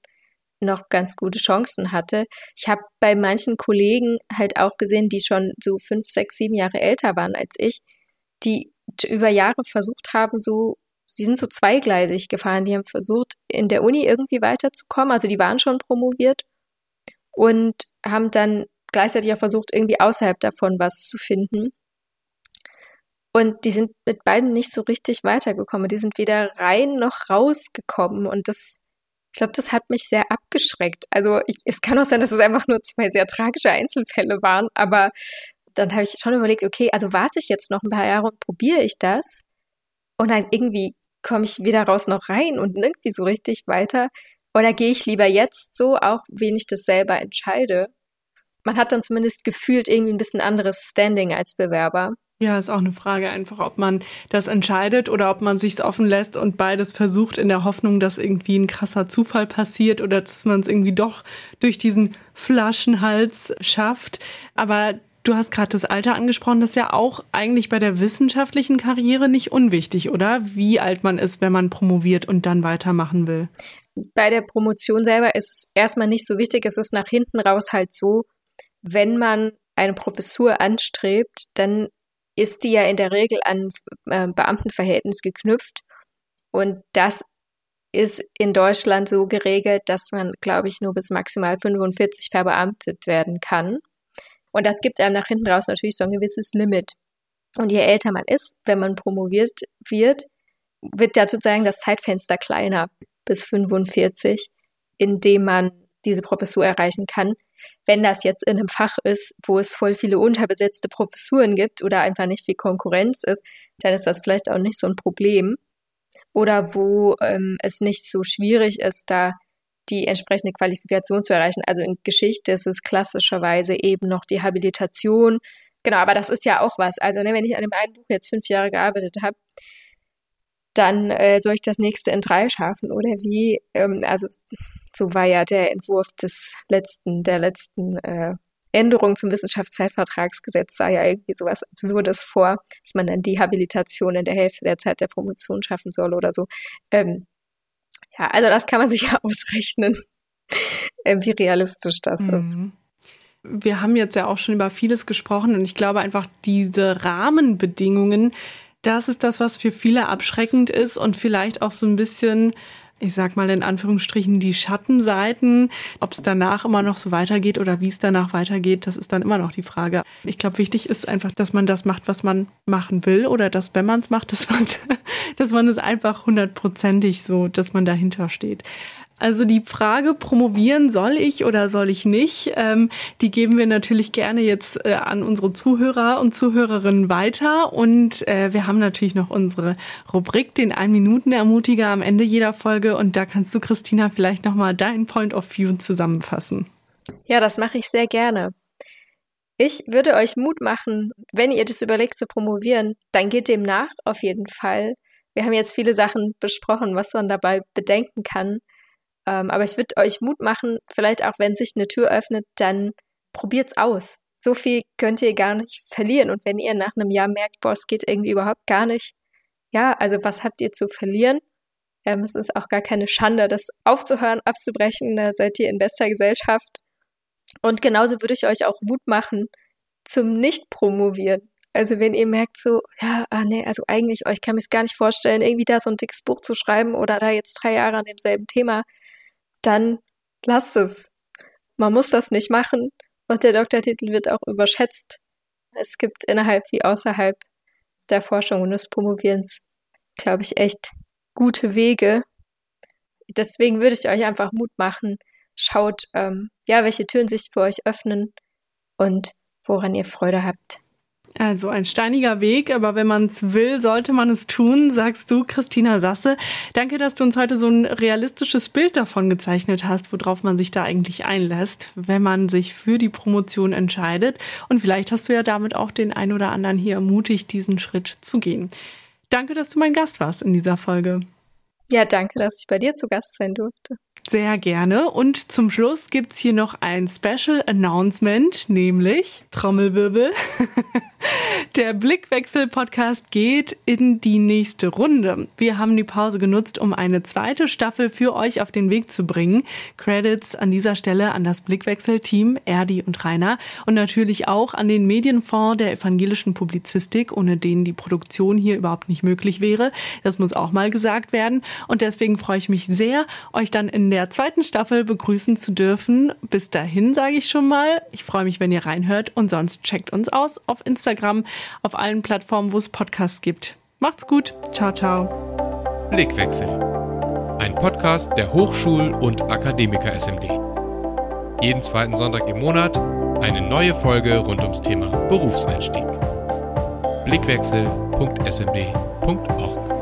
noch ganz gute Chancen hatte. Ich habe bei manchen Kollegen halt auch gesehen, die schon so fünf, sechs, sieben Jahre älter waren als ich, die über Jahre versucht haben, so die sind so zweigleisig gefahren. Die haben versucht, in der Uni irgendwie weiterzukommen. Also die waren schon promoviert und haben dann gleichzeitig auch versucht, irgendwie außerhalb davon was zu finden. Und die sind mit beiden nicht so richtig weitergekommen. Die sind weder rein noch rausgekommen. Und das, ich glaube, das hat mich sehr abgeschreckt. Also ich, es kann auch sein, dass es einfach nur zwei sehr tragische Einzelfälle waren. Aber dann habe ich schon überlegt, okay, also warte ich jetzt noch ein paar Jahre und probiere ich das. Und dann irgendwie komme ich weder raus noch rein und irgendwie so richtig weiter. Oder gehe ich lieber jetzt so, auch wenn ich das selber entscheide? Man hat dann zumindest gefühlt irgendwie ein bisschen anderes Standing als Bewerber. Ja, ist auch eine Frage einfach, ob man das entscheidet oder ob man sich's offen lässt und beides versucht in der Hoffnung, dass irgendwie ein krasser Zufall passiert oder dass man es irgendwie doch durch diesen Flaschenhals schafft. Aber Du hast gerade das Alter angesprochen, das ist ja auch eigentlich bei der wissenschaftlichen Karriere nicht unwichtig, oder? Wie alt man ist, wenn man promoviert und dann weitermachen will. Bei der Promotion selber ist es erstmal nicht so wichtig. Es ist nach hinten raus halt so, wenn man eine Professur anstrebt, dann ist die ja in der Regel an äh, Beamtenverhältnis geknüpft. Und das ist in Deutschland so geregelt, dass man, glaube ich, nur bis maximal 45 verbeamtet werden kann. Und das gibt einem nach hinten raus natürlich so ein gewisses Limit. Und je älter man ist, wenn man promoviert wird, wird ja sozusagen das Zeitfenster kleiner bis 45. in dem man diese Professur erreichen kann. Wenn das jetzt in einem Fach ist, wo es voll viele unterbesetzte Professuren gibt oder einfach nicht viel Konkurrenz ist, dann ist das vielleicht auch nicht so ein Problem. Oder wo ähm, es nicht so schwierig ist, da die entsprechende Qualifikation zu erreichen. Also in Geschichte ist es klassischerweise eben noch die Habilitation. Genau, aber das ist ja auch was. Also ne, wenn ich an dem einen Buch jetzt fünf Jahre gearbeitet habe, dann äh, soll ich das nächste in drei schaffen oder wie? Ähm, also so war ja der Entwurf des letzten, der letzten äh, Änderung zum Wissenschaftszeitvertragsgesetz sah ja irgendwie sowas Absurdes vor, dass man dann die Habilitation in der Hälfte der Zeit der Promotion schaffen soll oder so. Ähm, ja, also das kann man sich ja ausrechnen, äh, wie realistisch das mhm. ist. Wir haben jetzt ja auch schon über vieles gesprochen und ich glaube einfach diese Rahmenbedingungen, das ist das, was für viele abschreckend ist und vielleicht auch so ein bisschen ich sag mal in Anführungsstrichen die Schattenseiten. Ob es danach immer noch so weitergeht oder wie es danach weitergeht, das ist dann immer noch die Frage. Ich glaube, wichtig ist einfach, dass man das macht, was man machen will oder dass, wenn man es macht, dass man, dass man es einfach hundertprozentig so, dass man dahinter steht. Also die Frage, promovieren soll ich oder soll ich nicht, ähm, die geben wir natürlich gerne jetzt äh, an unsere Zuhörer und Zuhörerinnen weiter. Und äh, wir haben natürlich noch unsere Rubrik, den Ein-Minuten-Ermutiger am Ende jeder Folge. Und da kannst du, Christina, vielleicht nochmal deinen Point of View zusammenfassen. Ja, das mache ich sehr gerne. Ich würde euch Mut machen, wenn ihr das überlegt zu promovieren, dann geht dem nach auf jeden Fall. Wir haben jetzt viele Sachen besprochen, was man dabei bedenken kann. Ähm, aber ich würde euch Mut machen, vielleicht auch wenn sich eine Tür öffnet, dann probiert's aus. So viel könnt ihr gar nicht verlieren. Und wenn ihr nach einem Jahr merkt, boah, es geht irgendwie überhaupt gar nicht, ja, also was habt ihr zu verlieren? Ähm, es ist auch gar keine Schande, das aufzuhören, abzubrechen. Da seid ihr in bester Gesellschaft. Und genauso würde ich euch auch Mut machen zum Nicht-Promovieren. Also wenn ihr merkt so, ja, ah, nee, also eigentlich, oh, ich kann mir es gar nicht vorstellen, irgendwie da so ein dickes Buch zu schreiben oder da jetzt drei Jahre an demselben Thema dann lasst es. Man muss das nicht machen und der Doktortitel wird auch überschätzt. Es gibt innerhalb wie außerhalb der Forschung und des Promovierens, glaube ich, echt gute Wege. Deswegen würde ich euch einfach Mut machen. Schaut, ähm, ja, welche Türen sich für euch öffnen und woran ihr Freude habt. Also ein steiniger Weg, aber wenn man es will, sollte man es tun, sagst du, Christina Sasse. Danke, dass du uns heute so ein realistisches Bild davon gezeichnet hast, worauf man sich da eigentlich einlässt, wenn man sich für die Promotion entscheidet. Und vielleicht hast du ja damit auch den ein oder anderen hier ermutigt, diesen Schritt zu gehen. Danke, dass du mein Gast warst in dieser Folge. Ja, danke, dass ich bei dir zu Gast sein durfte. Sehr gerne. Und zum Schluss gibt's hier noch ein Special Announcement, nämlich Trommelwirbel. Der Blickwechsel-Podcast geht in die nächste Runde. Wir haben die Pause genutzt, um eine zweite Staffel für euch auf den Weg zu bringen. Credits an dieser Stelle an das Blickwechsel-Team, Erdi und Rainer und natürlich auch an den Medienfonds der evangelischen Publizistik, ohne den die Produktion hier überhaupt nicht möglich wäre. Das muss auch mal gesagt werden. Und deswegen freue ich mich sehr, euch dann in der zweiten Staffel begrüßen zu dürfen. Bis dahin sage ich schon mal, ich freue mich, wenn ihr reinhört und sonst checkt uns aus auf Instagram, auf allen Plattformen, wo es Podcasts gibt. Macht's gut. Ciao, ciao. Blickwechsel. Ein Podcast der Hochschul- und Akademiker SMD. Jeden zweiten Sonntag im Monat eine neue Folge rund ums Thema Berufseinstieg. Blickwechsel.smd.org